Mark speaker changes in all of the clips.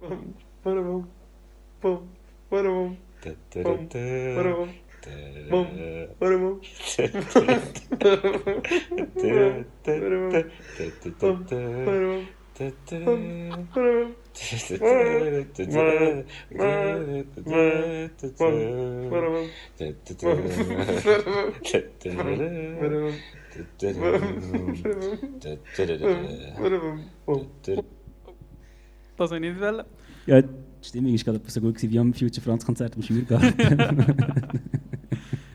Speaker 1: Whatever.
Speaker 2: Das will ich nicht wollen.
Speaker 3: Ja, die Stimmung war gerade so gut gewesen wie am Future Franz Konzert im Schürgarten.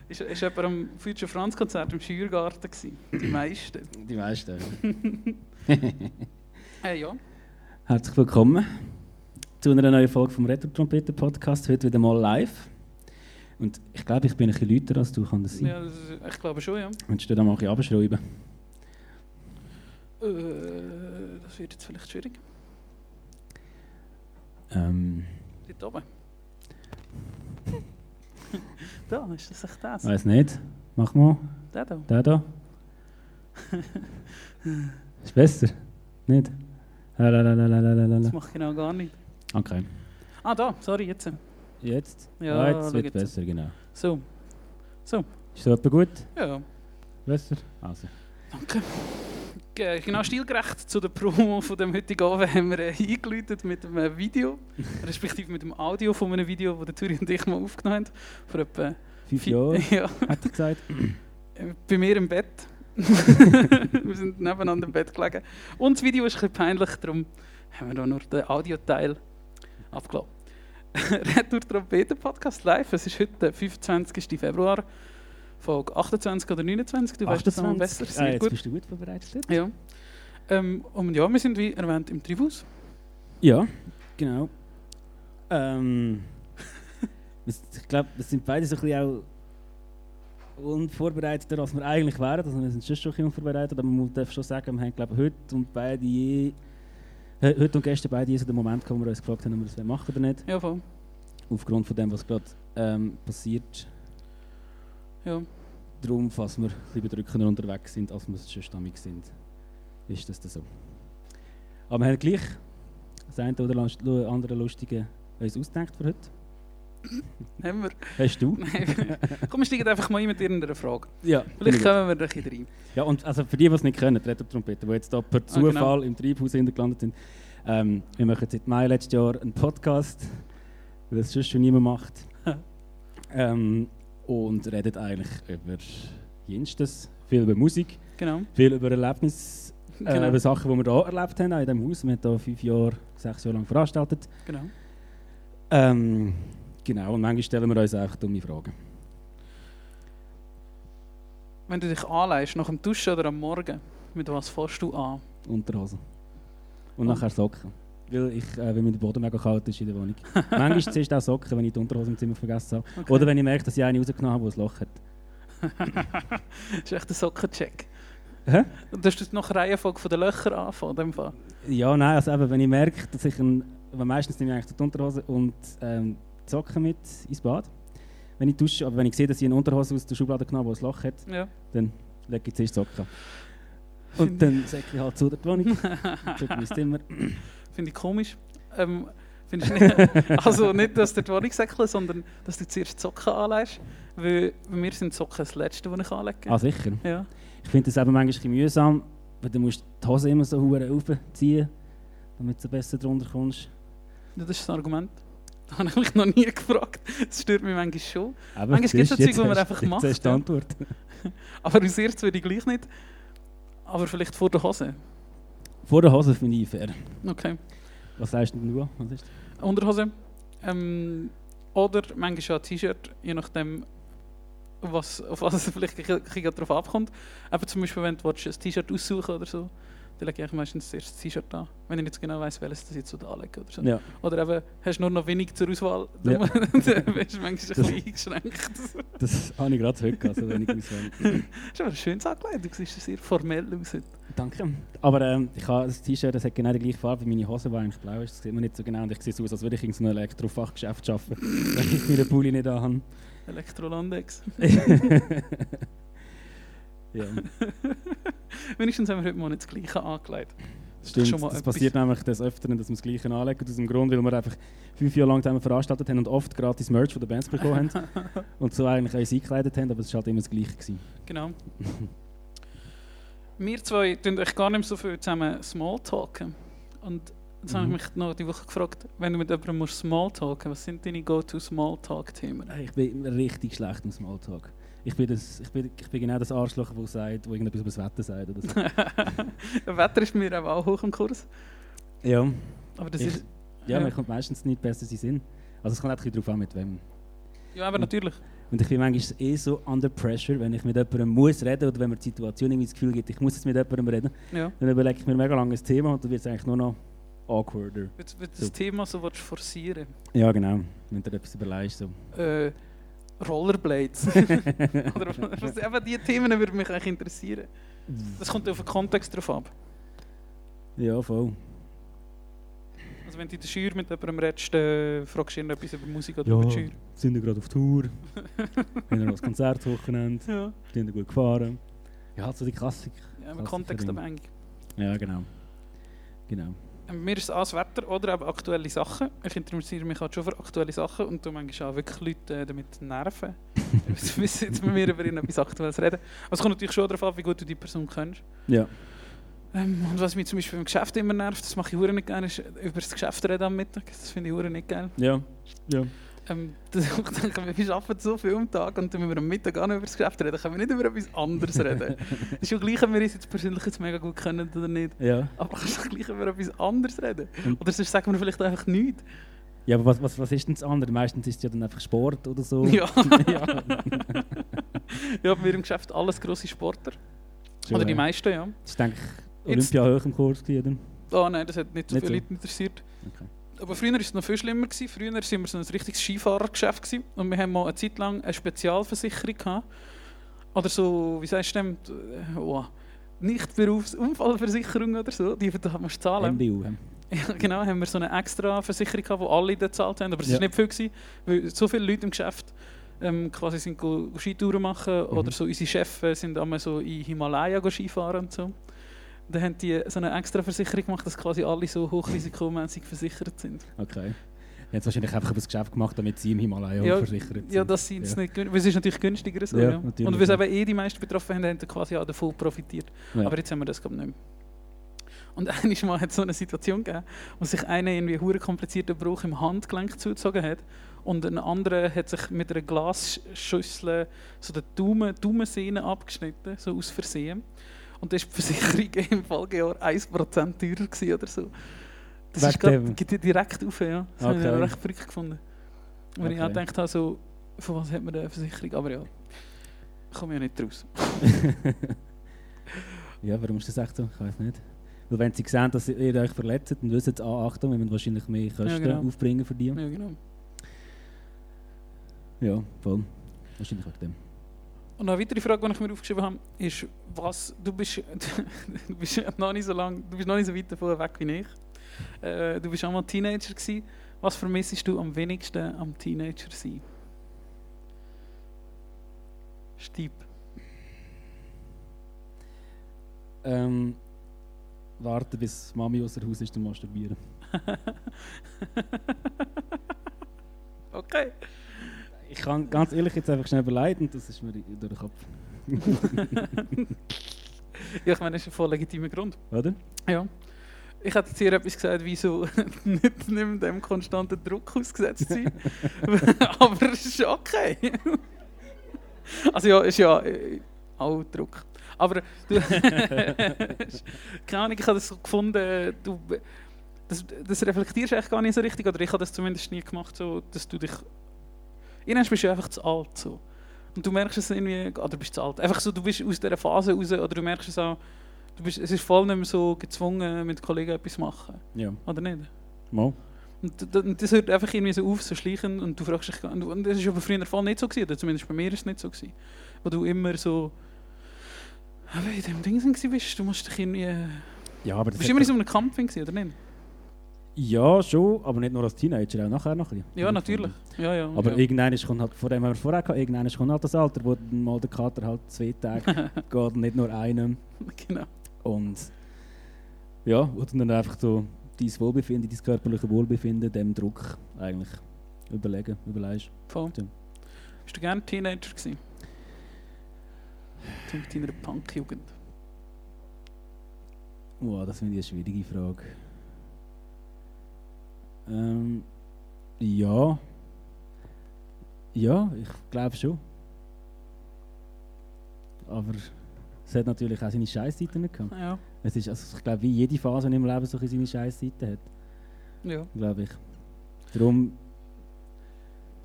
Speaker 2: Ist, ist jemand am Future Franz Konzert im Scheuergarten gewesen? Die meisten.
Speaker 3: Die meisten.
Speaker 2: Äh, ja.
Speaker 3: Herzlich willkommen zu einer neuen Folge vom Retro Trompeten Podcast. Heute wieder mal live. Und ich glaube, ich bin ein bisschen lauter als du, kann das sein?
Speaker 2: ja das ist, ich glaube schon, ja.
Speaker 3: Willst du da mal ein bisschen abschreiben?
Speaker 2: Äh, das wird jetzt vielleicht schwierig.
Speaker 3: Ähm,
Speaker 2: Dort oben. da, ist das echt das?
Speaker 3: weiß nicht. Mach mal.
Speaker 2: Der da.
Speaker 3: Der da. Ist besser? Nicht? Lalalalalalala.
Speaker 2: Das mache ich genau gar nicht.
Speaker 3: Okay.
Speaker 2: Ah, da, sorry, jetzt.
Speaker 3: Jetzt?
Speaker 2: Ja,
Speaker 3: Ah, jetzt wird
Speaker 2: jetzt.
Speaker 3: besser, genau.
Speaker 2: So. So,
Speaker 3: Ist so etwa gut?
Speaker 2: ja.
Speaker 3: Besser? Also.
Speaker 2: Danke. Ge- Genau stilgerecht zu der Promo von dem heutigen Abend haben wir äh, eingeläutet mit einem Video, respektive mit dem Audio von einem Video, das der Thuri und ich mal aufgenommen haben. Vor etwa
Speaker 3: Fünf
Speaker 2: vier-
Speaker 3: Jahre,
Speaker 2: Ja,
Speaker 3: hat er gesagt.
Speaker 2: äh, bei mir im Bett. wir sind nebeneinander im Bett gelegen. Und das Video ist ein bisschen peinlich, darum haben wir da nur den Audioteil abgelassen. Retour Trompeten Podcast live. Es ist heute der 25. Februar, Folge 28 oder 29. Du weißt das noch besser.
Speaker 3: Ah,
Speaker 2: Sehr
Speaker 3: jetzt
Speaker 2: gut.
Speaker 3: bist du gut vorbereitet.
Speaker 2: Ja. Ähm, und ja, wir sind wie erwähnt im Tribus.
Speaker 3: Ja, genau. Ähm, ich glaube, wir sind beide so ein bisschen auch unvorbereiteter, als wir eigentlich wären. Also wir sind schon schon ein bisschen unvorbereitet, aber man darf schon sagen, wir haben glaube heute und beide je, heute und gestern beide so den Moment gehabt, wo wir uns gefragt haben, ob wir das machen oder nicht.
Speaker 2: Ja, voll.
Speaker 3: Aufgrund von dem, was gerade ähm, passiert.
Speaker 2: Ja.
Speaker 3: Darum, falls wir ein bisschen bedrückender unterwegs sind, als wir es schon stammig sind, ist das dann so. Aber wir haben gleich das eine oder andere Lustige uns ausgedacht für heute.
Speaker 2: Haben wir.
Speaker 3: Hast du?
Speaker 2: Nein. Komm, wir steigen einfach mal ein mit irgendeiner Frage.
Speaker 3: Ja.
Speaker 2: Vielleicht kommen wir da ein rein.
Speaker 3: Ja, und also für die, die es nicht können, Retro-Trompeten, die jetzt da per
Speaker 2: genau.
Speaker 3: Zufall im Treibhaus gelandet sind, ähm, wir machen seit Mai letztes Jahr einen Podcast, weil das sonst schon niemand macht. ähm, und reden eigentlich über Jenstes, viel über Musik,
Speaker 2: Genau.
Speaker 3: viel über Erlebnisse, äh,
Speaker 2: Genau.
Speaker 3: über Sachen, die wir hier erlebt haben, auch in diesem Haus. Wir haben hier fünf Jahre, sechs Jahre lang veranstaltet.
Speaker 2: genau.
Speaker 3: Ähm, genau, und manchmal stellen wir uns einfach dumme Fragen.
Speaker 2: Wenn du dich anleihst, nach dem Duschen oder am Morgen, mit was fährst du an?
Speaker 3: Unterhose. Und
Speaker 2: Oh.
Speaker 3: nachher Socken. Weil, ich, äh, weil mir der Boden mega kalt ist in der Wohnung. Manchmal zuerst auch Socken, wenn ich die Unterhose im Zimmer vergessen habe.
Speaker 2: Okay.
Speaker 3: Oder wenn ich merke, dass ich eine rausgenommen habe, die ein Loch hat.
Speaker 2: das ist echt ein Sockencheck.
Speaker 3: Hä?
Speaker 2: Und hast du noch eine Reihenfolge von den Löchern anfangen, in dem Fall?
Speaker 3: Ja, nein, also eben, wenn ich merke, dass ich ein, weil meistens nehme ich eigentlich die Unterhose und ähm, die Socken mit ins Bad. Wenn ich dusche, aber wenn ich sehe, dass ich eine Unterhose aus der Schublade genommen habe, die ein Loch hat,
Speaker 2: Ja.
Speaker 3: dann lege ich zuerst die Socken. Und dann sage ich halt zu der Wohnung, zu mein Zimmer.
Speaker 2: Finde ich komisch. Ähm, findest nicht, also nicht, dass du die Wohnung säckeln, sondern dass du zuerst die Socken anlegst. Weil bei mir sind die Socken das Letzte, was ich anlege.
Speaker 3: Ah, sicher.
Speaker 2: Ja.
Speaker 3: Ich finde das eben manchmal mühsam, weil du musst die Hose immer so hure aufziehen, damit du besser drunter kommst.
Speaker 2: Das ist das Argument. Da habe ich mich noch nie gefragt. Das stört mich manchmal schon.
Speaker 3: Aber
Speaker 2: Manchmal gibt's
Speaker 3: siehst,
Speaker 2: so Zeug,
Speaker 3: jetzt
Speaker 2: die man
Speaker 3: hast-
Speaker 2: einfach macht,
Speaker 3: hast du die
Speaker 2: ja.
Speaker 3: Antwort.
Speaker 2: Aber aus Erz würde ich gleich nicht. Aber vielleicht vor der Hose.
Speaker 3: Vor der Hose finde ich fair.
Speaker 2: Okay.
Speaker 3: Was sagst du denn du? Was ist
Speaker 2: Unterhose. Ähm, oder manchmal auch ein T-Shirt, je nachdem, was, auf was es vielleicht darauf abkommt. Aber zum Beispiel, wenn du ein T-Shirt aussuchen oder so, dann lege ich meistens das T-Shirt an. Wenn ich nicht genau weiss, welches das jetzt so da anlege oder so.
Speaker 3: Ja.
Speaker 2: Oder eben, hast du nur noch wenig zur Auswahl,
Speaker 3: Ja.
Speaker 2: dann dann bist du manchmal ein
Speaker 3: Das-
Speaker 2: bisschen eingeschränkt.
Speaker 3: Das habe ich gerade heute, also auswähle.
Speaker 2: Das ist aber ein schönes Angelegt, du siehst sehr formell aus. heute.
Speaker 3: Danke. Aber ähm, ich habe das T-Shirt, das hat genau die gleiche Farbe wie meine Hose, die eigentlich blau ist. Das sieht man nicht so genau. Und ich sehe so aus, als würde ich in so einem Elektrofachgeschäft arbeiten, wenn ich meinen Pulli nicht anhabe.
Speaker 2: Elektrolandex.
Speaker 3: Ja.
Speaker 2: Wenigstens haben wir heute mal nicht das Gleiche angelegt.
Speaker 3: Stimmt,
Speaker 2: schon mal
Speaker 3: das
Speaker 2: etwas.
Speaker 3: passiert nämlich des Öfteren, dass wir das Gleiche anlegen, aus dem Grund, weil wir einfach fünf Jahre lang zusammen veranstaltet haben und oft gratis Merch von den Bands bekommen haben und so eigentlich uns eingekleidet haben, aber es war halt immer das Gleiche. Gewesen.
Speaker 2: Genau. Wir zwei tun euch gar nicht so viel zusammen Smalltalken. Und jetzt habe ich
Speaker 3: Mhm.
Speaker 2: mich noch die Woche gefragt, wenn du mit jemandem musst Smalltalken was sind deine Go-To-Smalltalk-Themen?
Speaker 3: Ich bin richtig schlecht im Smalltalk. Ich bin, das, ich, bin, ich bin genau das Arschloch, das sagt, wo irgendetwas über das Wetter sagt. Oder so.
Speaker 2: Wetter ist mir auch hoch im Kurs.
Speaker 3: ja,
Speaker 2: Aber das
Speaker 3: Ich-
Speaker 2: ist.
Speaker 3: ja,
Speaker 2: Ja.
Speaker 3: man kommt meistens nicht besser in Sinn. Also es kommt auch ein bisschen darauf an, mit wem.
Speaker 2: Ja, aber natürlich.
Speaker 3: Und ich bin manchmal eh so under pressure, wenn ich mit jemandem muss reden oder wenn mir die Situation irgendwie das Gefühl gibt, ich muss jetzt mit jemandem reden,
Speaker 2: Ja.
Speaker 3: dann überlege ich mir mega langes Thema und dann wird es eigentlich nur noch awkwarder.
Speaker 2: Wenn du das
Speaker 3: So.
Speaker 2: Thema so forcieren
Speaker 3: Ja, genau. Wenn du dir etwas überlegst. So.
Speaker 2: äh, Rollerblades. Oder was, eben die Themen würden mich eigentlich interessieren. Das kommt auf den Kontext drauf ab.
Speaker 3: ja, voll.
Speaker 2: Also wenn du in der Schür mit jemandem redest, dann fragst du ihn etwas über Musik oder
Speaker 3: Ja.
Speaker 2: über die Schür.
Speaker 3: Sind wir gerade auf Tour? Haben wir noch das Konzertwochenende?
Speaker 2: Ja,
Speaker 3: Sind gut gefahren? Ja, so die Klassik.
Speaker 2: ja aber
Speaker 3: Klassiker
Speaker 2: kontextabhängig.
Speaker 3: Ja, genau. Genau.
Speaker 2: Mir ist es auch das Wetter oder eben aktuelle Sachen. Ich interessiere mich halt schon für aktuelle Sachen und du manchmal auch wirklich Leute äh, damit nerven. Sie müssen jetzt mit mir über irgendetwas Aktuelles reden. Aber es kommt natürlich schon darauf an, wie gut du die Person kennst.
Speaker 3: Ja.
Speaker 2: Ähm, und was mich zum Beispiel im Geschäft immer nervt, das mache ich hure nicht gerne, ist über das Geschäft reden am Mittag. Das finde ich hure nicht geil.
Speaker 3: Ja. Ja.
Speaker 2: Ähm, das, ich denke, wir arbeiten so viel am Tag und dann müssen wir am Mittag auch noch über das Geschäft reden. Können wir nicht über etwas anderes reden? Es ist schon gleich, ob wir uns jetzt persönlich jetzt mega gut kennen oder nicht.
Speaker 3: Ja.
Speaker 2: Aber kannst du gleich über etwas anderes reden? Oder sonst sagen wir vielleicht einfach nichts.
Speaker 3: Ja, aber was, was, was ist denn das andere? Meistens ist es ja dann einfach Sport oder so.
Speaker 2: Ja.
Speaker 3: ja.
Speaker 2: ja, wir im Geschäft alles grosse Sportler.
Speaker 3: Schon,
Speaker 2: Oder die
Speaker 3: ja.
Speaker 2: meisten, ja.
Speaker 3: Das ist, denke ich,
Speaker 2: Jetzt-
Speaker 3: Olympia hoch im Kurs gewesen,
Speaker 2: Oh nein, das hat nicht so
Speaker 3: Nicht
Speaker 2: viele
Speaker 3: so.
Speaker 2: Leute interessiert.
Speaker 3: Okay.
Speaker 2: Aber früher war es noch viel schlimmer. Gewesen. Früher waren wir so ein richtiges Skifahrergeschäft. Gewesen. Und wir haben mal eine Zeit lang eine Spezialversicherung gehabt. Oder so, wie sagst du dem? Äh, Oh, nicht Berufsunfallversicherung oder so. Die musst du zahlen.
Speaker 3: MBU.
Speaker 2: Ja, genau, haben wir so eine extra Versicherung gehabt, die alle gezahlt haben. Aber es war
Speaker 3: Ja.
Speaker 2: nicht viel, gewesen, weil so viele Leute im Geschäft ähm, quasi sind Skitouren machen.
Speaker 3: Mhm.
Speaker 2: Oder so unsere Chefs äh, sind einmal so in Himalaya Skifahren und so. Dann haben die so eine extra Versicherung gemacht, dass quasi alle so hochrisikomäßig versichert sind.
Speaker 3: Okay. Die haben es wahrscheinlich einfach das Geschäft gemacht, damit sie im Himalaya
Speaker 2: Ja,
Speaker 3: versichert sind.
Speaker 2: Ja, das sind
Speaker 3: Ja.
Speaker 2: nicht gün- weil es ist natürlich günstiger so.
Speaker 3: Ja,
Speaker 2: Ja,
Speaker 3: natürlich,
Speaker 2: Und weil es eben eh die meisten betroffen haben, haben sie quasi auch davon profitiert.
Speaker 3: Ja.
Speaker 2: Aber jetzt haben wir das glaube ich nicht mehr. Und einmal Mal hat es so eine Situation gegeben, wo sich einer irgendwie einen komplizierten Bruch im Handgelenk zugezogen hat und ein anderer hat sich mit einer Glasschüssel so den Daumen, Daumensehne abgeschnitten, so aus Versehen. Und war die Versicherung im Folgejahr 1% teurer oder so. Das
Speaker 3: Wegen
Speaker 2: ist gerade direkt auf, ja. Das habe ich
Speaker 3: Okay.
Speaker 2: auch recht verrückt gefunden. Weil ich auch
Speaker 3: Okay.
Speaker 2: gedacht habe, so, von was hat man eine Versicherung? Aber ja, komme ja nicht raus.
Speaker 3: ja, warum ist das echt so? Ich weiß nicht. Weil wenn sie sehen, dass ihr euch verletzt, dann wissen sie, ah, Achtung, wir müssen wahrscheinlich mehr Kosten
Speaker 2: genau.
Speaker 3: aufbringen für die.
Speaker 2: Ja, genau.
Speaker 3: Ja, voll. Wahrscheinlich wegen dem.
Speaker 2: Und eine weitere Frage, die ich mir aufgeschrieben habe, ist, was, du bist, du bist noch nicht so lang, du bist noch nicht so weit davon weg wie ich. Äh, du bist auch mal Teenager gewesen. Was vermissest du am wenigsten am Teenager sein? Stieb.
Speaker 3: Ähm, warten, bis Mami aus dem Haus ist, dann masturbieren.
Speaker 2: okay.
Speaker 3: Ich kann ganz ehrlich jetzt einfach schnell überleiten, das ist mir durch den Kopf.
Speaker 2: Ja, ich meine, das ist ein voll legitimer Grund.
Speaker 3: Oder?
Speaker 2: Ja. Ich hätte jetzt hier etwas gesagt, wie so nicht, nicht dem konstanten Druck ausgesetzt sein. Aber es ist okay. also ja, ist ja äh, auch Druck. Aber du, keine Ahnung, ich habe das so gefunden, du, das, das reflektierst du eigentlich gar nicht so richtig, oder ich habe das zumindest nie gemacht, so, dass du dich... Irgendwann bist du einfach zu alt. So. Und du merkst es irgendwie, oder bist zu alt. Einfach so, du bist aus dieser Phase raus, oder du merkst es auch, du bist, es ist voll nicht mehr so gezwungen, mit Kollegen etwas zu machen.
Speaker 3: Ja.
Speaker 2: Oder nicht?
Speaker 3: Mal.
Speaker 2: Und, und das hört einfach irgendwie so auf, so schleichen, und du fragst dich, und das ist aber früher voll nicht so gewesen, oder zumindest bei mir ist es nicht so gewesen. Wo du immer so, aber in dem Ding bist, du musst dich irgendwie, du
Speaker 3: Ja, aber das
Speaker 2: bist immer in so einem Kampf gewesen, oder nicht?
Speaker 3: Ja, schon, aber nicht nur als Teenager, auch nachher noch ein bisschen.
Speaker 2: Ja, natürlich. Ja, ja.
Speaker 3: Aber
Speaker 2: ja.
Speaker 3: irgendwann ist, kommt halt, vor dem haben wir vorher gehabt, irgendwann kommt halt das Alter, wo dann mal der Kater halt zwei Tage geht und nicht nur einem.
Speaker 2: genau.
Speaker 3: Und ja, oder dann einfach so dein Wohlbefinden, dein körperliche Wohlbefinden dem Druck eigentlich überlegen, überlegst.
Speaker 2: Voll.
Speaker 3: Ja.
Speaker 2: Bist du gerne Teenager gewesen? Mit deiner Punk-Jugend.
Speaker 3: Wow, das finde ich eine schwierige Frage. Ähm, ja. Ja, ich glaube schon. Aber es hat natürlich auch seine Scheißseiten gehabt.
Speaker 2: Ja,
Speaker 3: Es ist, also ich glaube, wie jede Phase in meinem Leben so seine Scheißseiten hat,
Speaker 2: ja.
Speaker 3: glaube ich. Darum,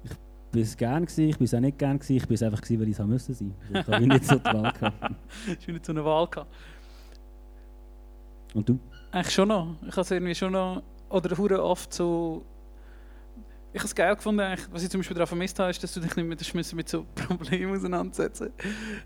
Speaker 3: ich bin es gern gewesen, ich bin es auch nicht gern gewesen, ich bin es einfach gewesen, weil ich es haben müssen sein. Ich habe nicht so die Wahl gehabt.
Speaker 2: Du nicht so eine Wahl gehabt?
Speaker 3: Und du?
Speaker 2: Eigentlich schon noch. Ich habe es irgendwie schon noch, oder hure oft so... Ich habe es geil gefunden, was ich zum Beispiel daran vermisst habe, ist, dass du dich nicht mit, mit so Problemen auseinandersetzen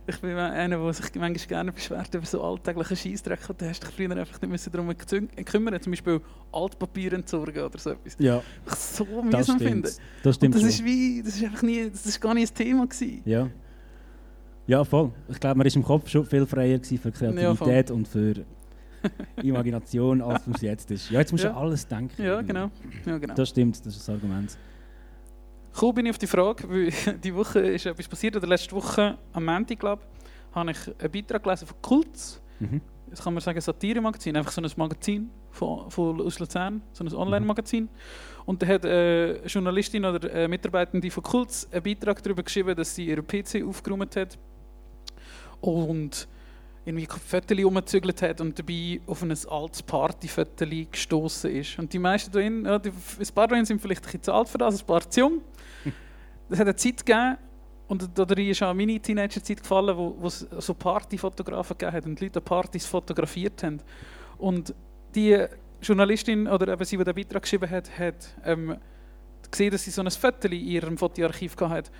Speaker 2: Ich bin einer, der sich manchmal gerne beschwert über so alltäglichen Scheissdreck und da hast du dich früher einfach nicht müssen darum kümmern Zum Beispiel Altpapier entsorgen oder so etwas.
Speaker 3: Ja,
Speaker 2: Ich so
Speaker 3: das
Speaker 2: mühsam finde.
Speaker 3: Das stimmt
Speaker 2: Und das
Speaker 3: schon.
Speaker 2: ist wie, das ist einfach nie, das ist gar nicht ein Thema gewesen.
Speaker 3: Ja. Ja, voll. Ich glaube, man war im Kopf schon viel freier für Kreativität und für Imagination, als es jetzt ist. Ja, jetzt musst du
Speaker 2: Ja.
Speaker 3: alles denken.
Speaker 2: Ja, genau. Ja, genau.
Speaker 3: Das stimmt, das ist das Argument.
Speaker 2: Cool bin ich auf die Frage, weil die Woche ist etwas passiert, oder letzte Woche am Montag, glaube ich, habe ich einen Beitrag gelesen von Kults.
Speaker 3: Mhm.
Speaker 2: Das kann man sagen, Satire-Magazin, einfach so ein Magazin von, von aus Luzern, so ein Online-Magazin. Und da hat äh, eine Journalistin oder eine Mitarbeitende von Kults einen Beitrag darüber geschrieben, dass sie ihren PC aufgeräumt hat und irgendwie Fotos umgezügelt hat und dabei auf ein altes Partyfoto gestoßen ist. Und die meisten da drin, ja, die, ein paar drin sind vielleicht ein bisschen zu alt für das, ein paar zu jung. Es hat eine Zeit gegeben, und da darin ist auch meine Teenager-Zeit gefallen, wo, wo es so Partyfotografen gegeben hat und Leute Partys fotografiert haben. Und die Journalistin, oder eben sie, die den Beitrag geschrieben hat, hat ähm, gesehen, dass sie so ein Foto in ihrem Fotoarchiv hatte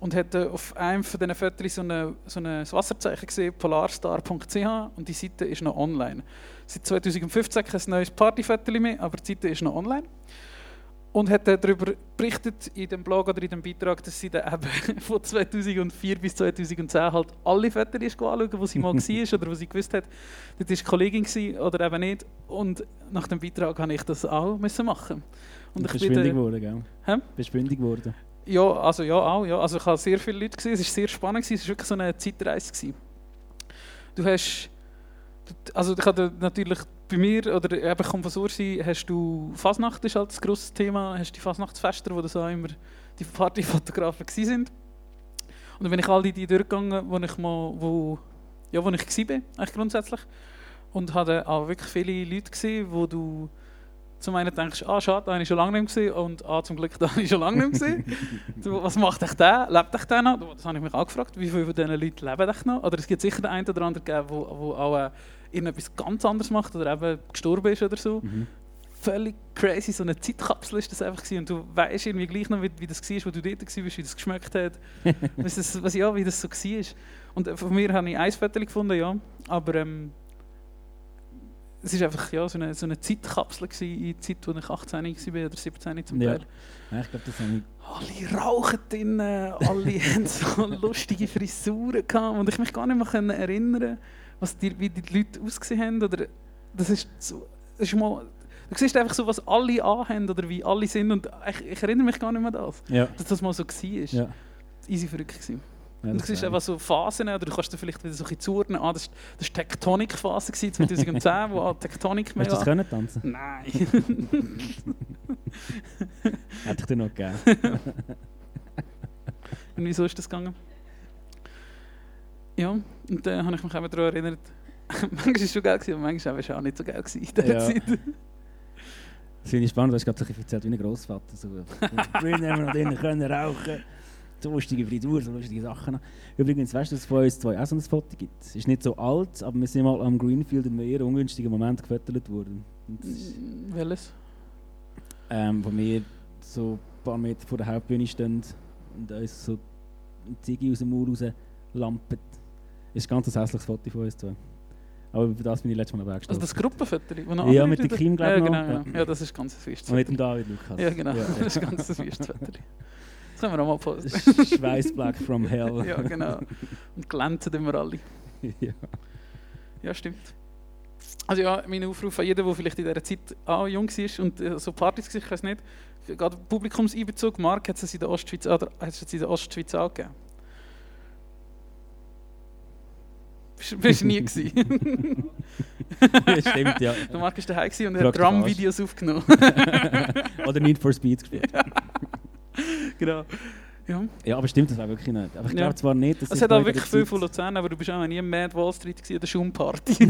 Speaker 2: und hat auf einem von diesen Fotos so, eine, so ein Wasserzeichen gesehen, polarstar.ch und die Seite ist noch online. Seit 2015 kein neues Partyfoto mehr, aber die Seite ist noch online. Und hat darüber berichtet in dem Blog oder in dem Beitrag, dass sie dann eben von 2004 bis 2010 halt alle Fotos anschauen, wo sie mal war oder wo sie gewusst hat, das war Kollegin oder eben nicht. Und nach dem Beitrag habe ich das auch machen. Und ich
Speaker 3: bist
Speaker 2: bin
Speaker 3: fündig
Speaker 2: dann-
Speaker 3: geworden, gell?
Speaker 2: Hä?
Speaker 3: Bist fündig geworden.
Speaker 2: Ja, also ja, auch. Ja. Also ich habe sehr viele Leute gesehen, es war sehr spannend, es war wirklich so eine Zeitreise. Gewesen. Du hast, also ich hatte natürlich bei mir, oder eben ich komme von Sursi, hast du, Fasnacht ist halt das grosses Thema, hast die Fasnachtsfester, wo das auch immer die Partyfotografen sind. Und dann bin ich all die, die durchgegangen, wo ich mal, wo, ja, wo ich bin, eigentlich grundsätzlich. Und hatte auch wirklich viele Leute gesehen, wo du zum einen denkst, ah schade, da habe ich schon lange nicht mehr und ah zum Glück, da habe ich schon lange nicht mehr. Du, was macht echt der? Lebt echt der noch? Das habe ich mich auch gefragt. Wie viele von diesen Leuten leben echt noch? Oder es gibt sicher den einen oder anderen, der auch äh, irgendetwas ganz anderes macht oder eben gestorben ist oder so.
Speaker 3: Mhm.
Speaker 2: Völlig crazy, so eine Zeitkapsel ist das einfach gewesen. Und du weißt irgendwie gleich noch, wie, wie das war, wo du dort warst, wie das geschmeckt hat. was das, was, ja, wie das so war. Und äh, von mir habe ich ein Foto gefunden, ja. Aber ähm, es war einfach ja, so, eine, so eine Zeitkapsel gewesen, in der Zeit, wo ich 18 war oder 17 zum. Teil.
Speaker 3: Ja, ich glaube, das habe ich
Speaker 2: Alle rauchen drin, alle haben so lustige Frisuren gehabt und ich mich gar nicht mehr erinnern, was die, wie die Leute ausgesehen haben. Oder das ist so, das ist mal, du siehst einfach so, was alle anhaben oder wie alle sind und ich, ich erinnere mich gar nicht mehr an das,
Speaker 3: Ja.
Speaker 2: dass das mal so war.
Speaker 3: Ja.
Speaker 2: Easy verrückt gewesen.
Speaker 3: Ja, das
Speaker 2: du siehst einfach so Phasen, oder du kannst dir vielleicht wieder so ein bisschen zuordnen, ah, das war das die Tektonik-Phase gewesen, 2010, wo auch Tektonik mehr
Speaker 3: Hast du das tanzen?
Speaker 2: Nein.
Speaker 3: Hätte ich dir noch gegeben.
Speaker 2: Und wieso ist das gegangen? Ja, und dann habe ich mich eben daran erinnert, manchmal war es schon geil, gewesen, aber manchmal war es auch nicht so geil in dieser
Speaker 3: Ja.
Speaker 2: Zeit.
Speaker 3: Das finde ich spannend, du hast gerade so ein bisschen erzählt wie ein Grossvater. So, früher haben wir noch drinnen können rauchen. So lustige Frisur, so lustige Sachen. Übrigens, weißt du, dass es von uns zwei auch so ein Foto gibt? Es ist nicht so alt, aber wir sind mal am Greenfield in einem eher ungünstigen Moment gefüttert worden. Ist,
Speaker 2: Welches?
Speaker 3: ähm, wo wir so ein paar Meter vor der Hauptbühne stehen und uns so ein Ziggy aus dem Maul raus lampen. Es ist ein ganz hässliches Foto von uns zwei. Aber über das bin ich letztes Mal noch
Speaker 2: Also das. Gruppenfoto?
Speaker 3: Ja, mit dem
Speaker 2: Leute-
Speaker 3: Kim, glaub
Speaker 2: ja,
Speaker 3: ich,
Speaker 2: genau,
Speaker 3: noch.
Speaker 2: ja.
Speaker 3: Ja.
Speaker 2: ja, das ist ganz ein wüstes
Speaker 3: Und mit dem. David Lukas.
Speaker 2: Ja, genau,
Speaker 3: Ja,
Speaker 2: das ist ganz ein Foto. Das können wir auch mal posten.
Speaker 3: Schweißblack from hell.
Speaker 2: ja, genau. Und glänzen immer alle.
Speaker 3: ja.
Speaker 2: Ja, stimmt. Also ja, mein Aufruf an jeden, der vielleicht in dieser Zeit auch jung war und äh, so Partys war, ich weiß nicht, gerade Publikumseinbezug, Mark hat es in der Ostschweiz, oder, hat es in der Ostschweiz angegeben. Bist bist du nie gewesen?
Speaker 3: Stimmt, ja.
Speaker 2: Der Mark war daheim und er hat. Drum-Videos aufgenommen.
Speaker 3: Oder Need for Speed gespielt.
Speaker 2: genau. Ja.
Speaker 3: Ja, aber stimmt, das war wirklich nicht. Aber ich
Speaker 2: Ja.
Speaker 3: glaube zwar nicht, dass
Speaker 2: Es hat auch wirklich viel von Luzern, aber du bist auch nie im Mad Wall Street gewesen, der Schumparty.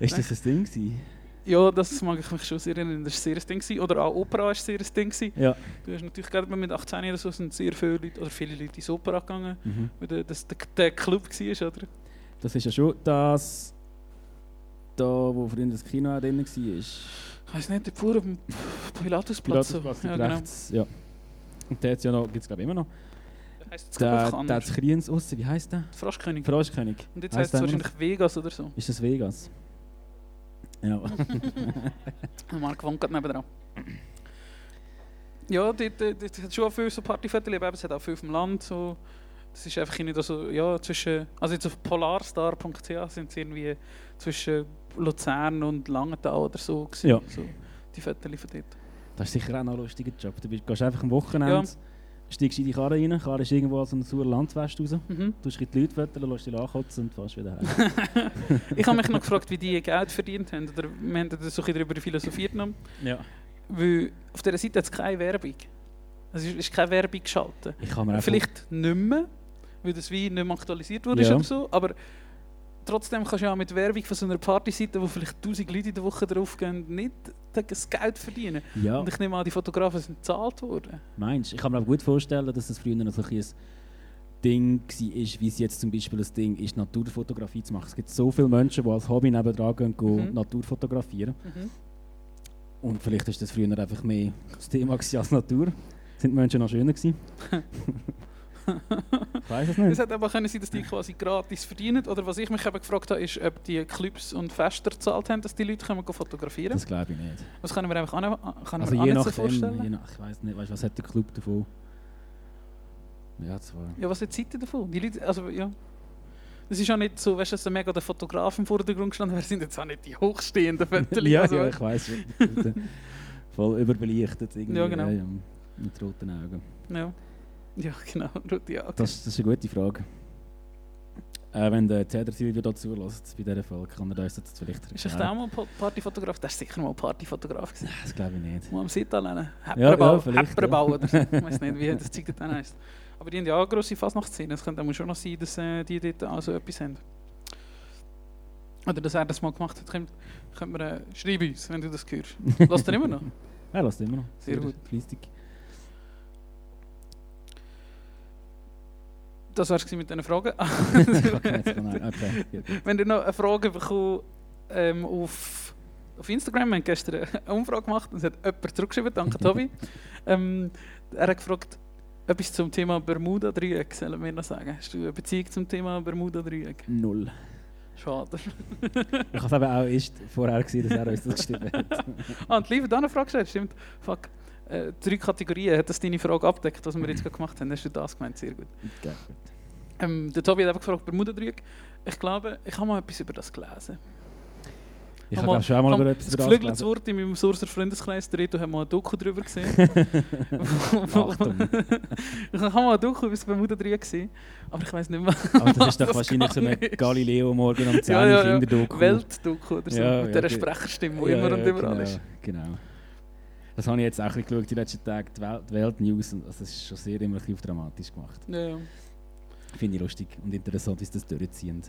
Speaker 3: Ist das ein Ding gewesen?
Speaker 2: ja, das mag ich mich schon sehr erinnern. Das war sehr ein Ding. gewesen. Oder auch Opera war sehr ein Ding. gewesen.
Speaker 3: Ja.
Speaker 2: Du hast natürlich gerade mit 18 oder so sind sehr viele Leute, oder viele Leute ins Opera gegangen,
Speaker 3: Mhm.
Speaker 2: weil der- das der, der Club war, oder?
Speaker 3: Das ist ja schon das, da wo früher das Kino drin war.
Speaker 2: Ich weiß nicht, der Pur auf dem Pilatusplatz. so.
Speaker 3: Pilatusplatz
Speaker 2: ja, genau.
Speaker 3: rechts. Ja. Und der ja noch, gibt es glaube ich immer noch.
Speaker 2: Ich,
Speaker 3: Der, der hat Kriens aussen, wie heisst der?
Speaker 2: Froschkönig.
Speaker 3: Froschkönig.
Speaker 2: Und jetzt
Speaker 3: heisst
Speaker 2: es wahrscheinlich Vegas oder so.
Speaker 3: Ist das Vegas? Ja.
Speaker 2: Marc wohnt gerade nebenan. Ja, dort hat schon viel so Partyviertel, aber es hat auch viel auf dem Land. So. Das ist einfach nicht so, ja, zwischen, also jetzt auf polarstar.ch sind es irgendwie zwischen Luzern und Langenthal oder so gewesen.
Speaker 3: Ja.
Speaker 2: So, die Viertel von dort.
Speaker 3: Das ist sicher auch noch ein lustiger Job. Du bist- gehst einfach am Wochenende,
Speaker 2: Ja.
Speaker 3: steigst in die Karre rein, die Karre ist irgendwo aus einer sauren Landwest raus.
Speaker 2: Mhm.
Speaker 3: Du schreibst die Leute wetteln, lässt dich ankotzen und fährst wieder heim.
Speaker 2: Ich habe mich noch gefragt, wie die Geld verdient haben. Oder wir haben da so ein darüber philosophiert. Noch.
Speaker 3: ja.
Speaker 2: Weil auf dieser Seite hat es keine Werbung. Also es ist keine Werbung geschaltet.
Speaker 3: Ich kann mir einfach...
Speaker 2: Vielleicht nicht mehr, weil das wie nicht mehr aktualisiert wurde
Speaker 3: Ja.
Speaker 2: oder so. Aber trotzdem kannst du ja auch mit Werbung von so einer Partyseite, wo vielleicht 1000 Leute in der Woche drauf gehen, nicht das Geld verdienen.
Speaker 3: Ja,
Speaker 2: Und ich nehme an, die Fotografen sind bezahlt worden.
Speaker 3: meinst du? Ich kann mir aber gut vorstellen, dass das früher noch so ein Ding war, wie es jetzt zum Beispiel ein Ding ist, Naturfotografie zu machen. Es gibt so viele Menschen, die als Hobby nebenan gehen, gehen
Speaker 2: Mhm.
Speaker 3: Natur fotografieren.
Speaker 2: Mhm.
Speaker 3: Und vielleicht ist das früher einfach mehr das Thema als Natur. Sind die Menschen noch schöner gewesen? ich weiß es
Speaker 2: Es
Speaker 3: nicht.
Speaker 2: hätte aber können sein, dass die quasi gratis verdienen. Oder was ich mich eben gefragt habe, ist, ob die Clubs und Fester gezahlt haben, dass die Leute gehen fotografieren
Speaker 3: Das glaube ich nicht.
Speaker 2: Das können wir einfach nicht, können
Speaker 3: Also
Speaker 2: wir
Speaker 3: je
Speaker 2: nicht so
Speaker 3: nachdem, je
Speaker 2: vorstellen.
Speaker 3: nach, ich weiß nicht, weißt, was hat der Club davon? Ja, zwar.
Speaker 2: Ja, was hat die Seite davon? Die Leute, also, ja. Es ist auch nicht so, weißt du, dass da mega der Fotograf im Vordergrund gestanden Wir sind jetzt auch nicht die hochstehenden Fotos.
Speaker 3: ja,
Speaker 2: also,
Speaker 3: ja, ich weiß. Voll überbelichtet irgendwie.
Speaker 2: Ja, genau.
Speaker 3: mit roten Augen.
Speaker 2: ja. Ja, genau. Rote Augen.
Speaker 3: Das, das ist eine gute Frage. Äh, wenn der Cedar Silvio dazu lässt bei dieser Folge, kann er uns das vielleicht
Speaker 2: Ist echt auch mal Pa- Partyfotograf? Der ist sicher mal Partyfotograf gewesen.
Speaker 3: Das glaube ich nicht.
Speaker 2: Mal am Sit lernen.
Speaker 3: ja,
Speaker 2: Hepperbau,
Speaker 3: vielleicht,
Speaker 2: Hepperbau oder so. Ich weiß nicht, wie das Zeug dann heisst. Aber die haben ja auch grosse Fasnachtsszene. Es könnte auch schon noch sein, dass äh, die dort auch so etwas haben. Oder dass er das mal gemacht hat. Könnt, könnt mir, äh, schreib uns, wenn du das hörst. Lass dir immer noch.
Speaker 3: Er lässt immer noch.
Speaker 2: Sehr gut.
Speaker 3: Fleissig.
Speaker 2: Das war es mit diesen Fragen.
Speaker 3: okay.
Speaker 2: Wenn ihr noch eine Frage bekommt ähm, auf, auf Instagram, wir haben gestern eine Umfrage gemacht und es hat jemand zurückgeschrieben, danke Tobi. ähm, er hat gefragt, etwas zum Thema Bermuda-Dreieck, sollen wir noch sagen. Hast du eine Beziehung zum Thema Bermuda-Dreieck?
Speaker 3: Null.
Speaker 2: Schade.
Speaker 3: Ich habe eben auch erst vorher gesehen, dass er uns das geschrieben hat.
Speaker 2: ah, und Liebe, da eine Frage gestellt, stimmt. Fuck. Äh, drei Kategorien, hat das deine Frage abdeckt, was wir jetzt gerade gemacht haben? Hast du das gemeint? Sehr gut.
Speaker 3: Okay.
Speaker 2: Ähm, der Tobi hat eben gefragt, Bermuda-Dreieck. Ich glaube, ich habe mal etwas über das gelesen.
Speaker 3: Ich
Speaker 2: Hab
Speaker 3: habe auch schon einmal
Speaker 2: hab
Speaker 3: über etwas
Speaker 2: Das
Speaker 3: über das gelesen.
Speaker 2: Wort in meinem Surser Freundeskreis, der Reto hat mal ein Doku darüber gesehen. Ich habe mal ein Doku über das Bermuda-Dreieck gesehen, aber ich weiß nicht mehr.
Speaker 3: Aber das ist doch wahrscheinlich so eine
Speaker 2: gegangen ist.
Speaker 3: Galileo morgen um 10
Speaker 2: Ja,
Speaker 3: Uhr
Speaker 2: ja, ja.
Speaker 3: Kinderdoku.
Speaker 2: Weltdoku oder so,
Speaker 3: Ja,
Speaker 2: mit
Speaker 3: ja,
Speaker 2: dieser Sprecherstimme, die
Speaker 3: Ja,
Speaker 2: immer
Speaker 3: ja,
Speaker 2: und überall
Speaker 3: genau,
Speaker 2: ist.
Speaker 3: Genau. Das habe ich jetzt auch ein bisschen geschaut, die letzten Tage, die Welt, die Weltnews. Und das ist schon sehr immer ein bisschen dramatisch gemacht.
Speaker 2: Ja, ja.
Speaker 3: Finde ich lustig und interessant, wie sie das durchziehen.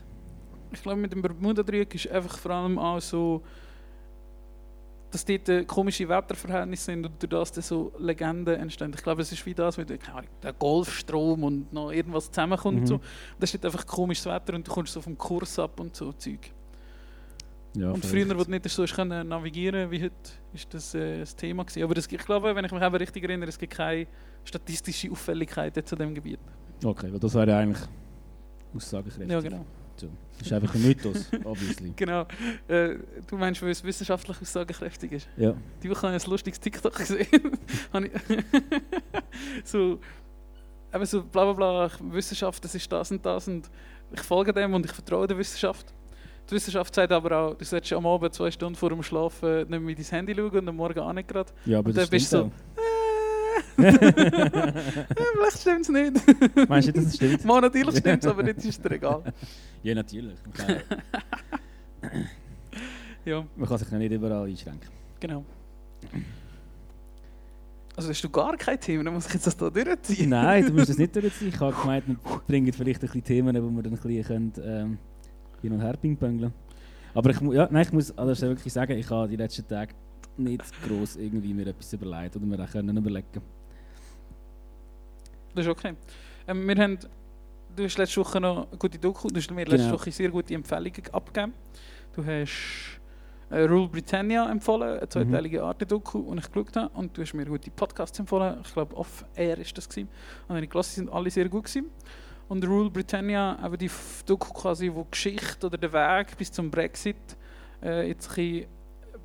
Speaker 2: Ich glaube, mit dem Bermuda-Dreieck ist einfach vor allem auch so, dass dort äh, komische Wetterverhältnisse sind und durch das dann so Legenden entstehen. Ich glaube, es ist wie das mit Ahnung, der Golfstrom und noch irgendwas zusammenkommt.
Speaker 3: Mhm.
Speaker 2: Und so. Da steht einfach komisches Wetter und du kommst so vom Kurs ab und so Zeug.
Speaker 3: Ja,
Speaker 2: und
Speaker 3: vielleicht.
Speaker 2: früher, wo du nicht so können navigieren wie heute, ist das äh, das Thema gewesen. Aber das, ich glaube, wenn ich mich eben richtig erinnere, es gibt keine statistische Auffälligkeit zu diesem Gebiet.
Speaker 3: Okay, weil das wäre eigentlich aussagekräftig.
Speaker 2: Ja, genau.
Speaker 3: So. Das ist einfach ein Mythos, obviously.
Speaker 2: Genau. Äh, du meinst, weil es wissenschaftlich aussagekräftig ist?
Speaker 3: Ja.
Speaker 2: Die Woche habe ich ein lustiges TikTok gesehen. So, eben so bla bla bla, Wissenschaft, das ist das und das. Und ich folge dem und ich vertraue der Wissenschaft. Die Wissenschaft sagt aber auch, du solltest am Abend zwei Stunden vor dem Schlafen nicht mehr in dein Handy schauen und am Morgen auch nicht gerade.
Speaker 3: Ja, aber
Speaker 2: Und
Speaker 3: das
Speaker 2: dann bist du so, äh, vielleicht stimmt es nicht.
Speaker 3: Meinst du, dass es stimmt?
Speaker 2: Mal natürlich stimmt es, aber jetzt ist es dir egal.
Speaker 3: Ja, natürlich. Kann,
Speaker 2: Ja,
Speaker 3: man kann sich ja nicht überall einschränken.
Speaker 2: genau. Also hast du gar kein Thema, dann muss ich jetzt das da durchziehen.
Speaker 3: Nein, du musst das nicht durchziehen. Ich habe gemeint, wir bringen vielleicht ein bisschen Themen, wo wir dann ein bisschen können, ähm, hin und her pingpongeln Aber ich, ja, nein, ich muss also wirklich sagen, ich habe die letzten Tage nicht gross irgendwie mir etwas überlegt oder mir auch können überlegen
Speaker 2: Das ist okay. Ähm, wir haben, du hast letzte Woche noch eine gute Doku, du hast mir letzte
Speaker 3: Genau.
Speaker 2: Woche sehr gute Empfehlungen abgegeben. Du hast äh, Rule Britannia empfohlen, eine zweiteilige Arte-Doku, die ich geschaut habe. Und du hast mir gute Podcasts empfohlen. Ich glaube, Off-Air ist das. Gewesen. Und die Klasse sind alle sehr gut. Gewesen. Und Rule Britannia, eben die Doku quasi, wo die Geschichte oder den Weg bis zum Brexit äh, jetzt ein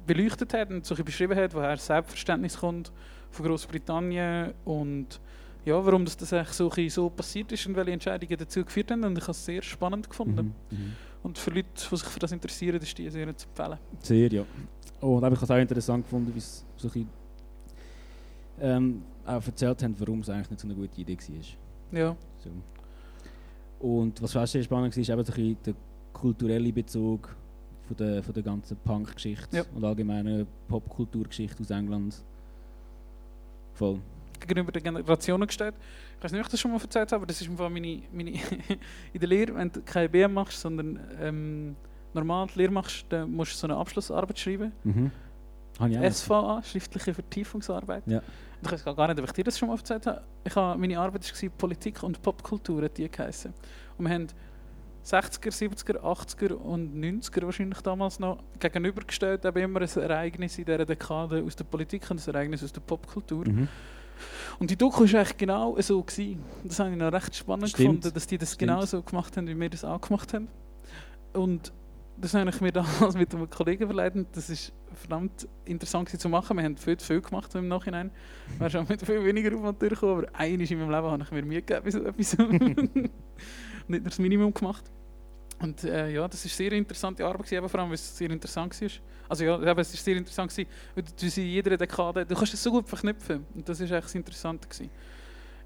Speaker 2: beleuchtet hat und so ein beschrieben hat, woher das Selbstverständnis kommt von Großbritannien und ja, warum das, das eigentlich so, so passiert ist und welche Entscheidungen dazu geführt haben. Und ich habe es sehr spannend gefunden.
Speaker 3: Mhm. Mhm.
Speaker 2: Und für Leute, die sich für das interessieren, ist die sehr zu empfehlen.
Speaker 3: Sehr, ja. Oh, und ich habe es auch interessant gefunden, wie es so ein bisschen, ähm, auch erzählt haben, warum es eigentlich nicht so eine gute Idee war.
Speaker 2: Ja,
Speaker 3: So. Und was fast sehr spannend war, ist eben so ein der kulturelle Bezug von der, von der ganzen Punk-Geschichte
Speaker 2: Ja.
Speaker 3: und allgemeinen Popkulturgeschichte aus England. Voll.
Speaker 2: gegenüber den Generationen gestellt. Ich weiß nicht, ob ich das schon mal erzählt habe, aber das ist Fall meine, meine in der Lehre, wenn du keine BM machst, sondern ähm, normal die Lehre machst, dann musst du so eine Abschlussarbeit schreiben.
Speaker 3: Mhm.
Speaker 2: SVA, schriftliche Vertiefungsarbeit.
Speaker 3: Ja.
Speaker 2: Und ich weiß gar nicht, ob ich dir das schon mal erzählt habe. Ich habe meine Arbeit war Politik und Popkultur, hat die geheißen. Und wir haben 60er, 70er, 80er und 90er wahrscheinlich damals noch gegenübergestellt, eben immer ein Ereignis in dieser Dekade aus der Politik und ein Ereignis aus der Popkultur.
Speaker 3: Mhm.
Speaker 2: Und die Doku war eigentlich genau so. Gewesen. Das habe ich noch recht spannend
Speaker 3: Stimmt.
Speaker 2: gefunden, dass die das
Speaker 3: Stimmt.
Speaker 2: genau so gemacht haben, wie wir das auch gemacht haben. Und das habe ich mir damals mit einem Kollegen überlegt und das ist verdammt interessant zu machen. Wir haben viel zu viel gemacht im Nachhinein. Wir haben schon mit viel weniger Aufwand durchgekommen, aber einmal in meinem Leben habe ich mir Mühe gegeben so etwas. Nicht nur das Minimum gemacht. Und äh, ja, das war sehr interessante Arbeit, gewesen, eben vor allem, weil es sehr interessant war. Also ja, eben, es war sehr interessant, gewesen, weil du, in jeder Dekade, du kannst es so gut verknüpfen. Und das ist eigentlich das Interessante. Gewesen.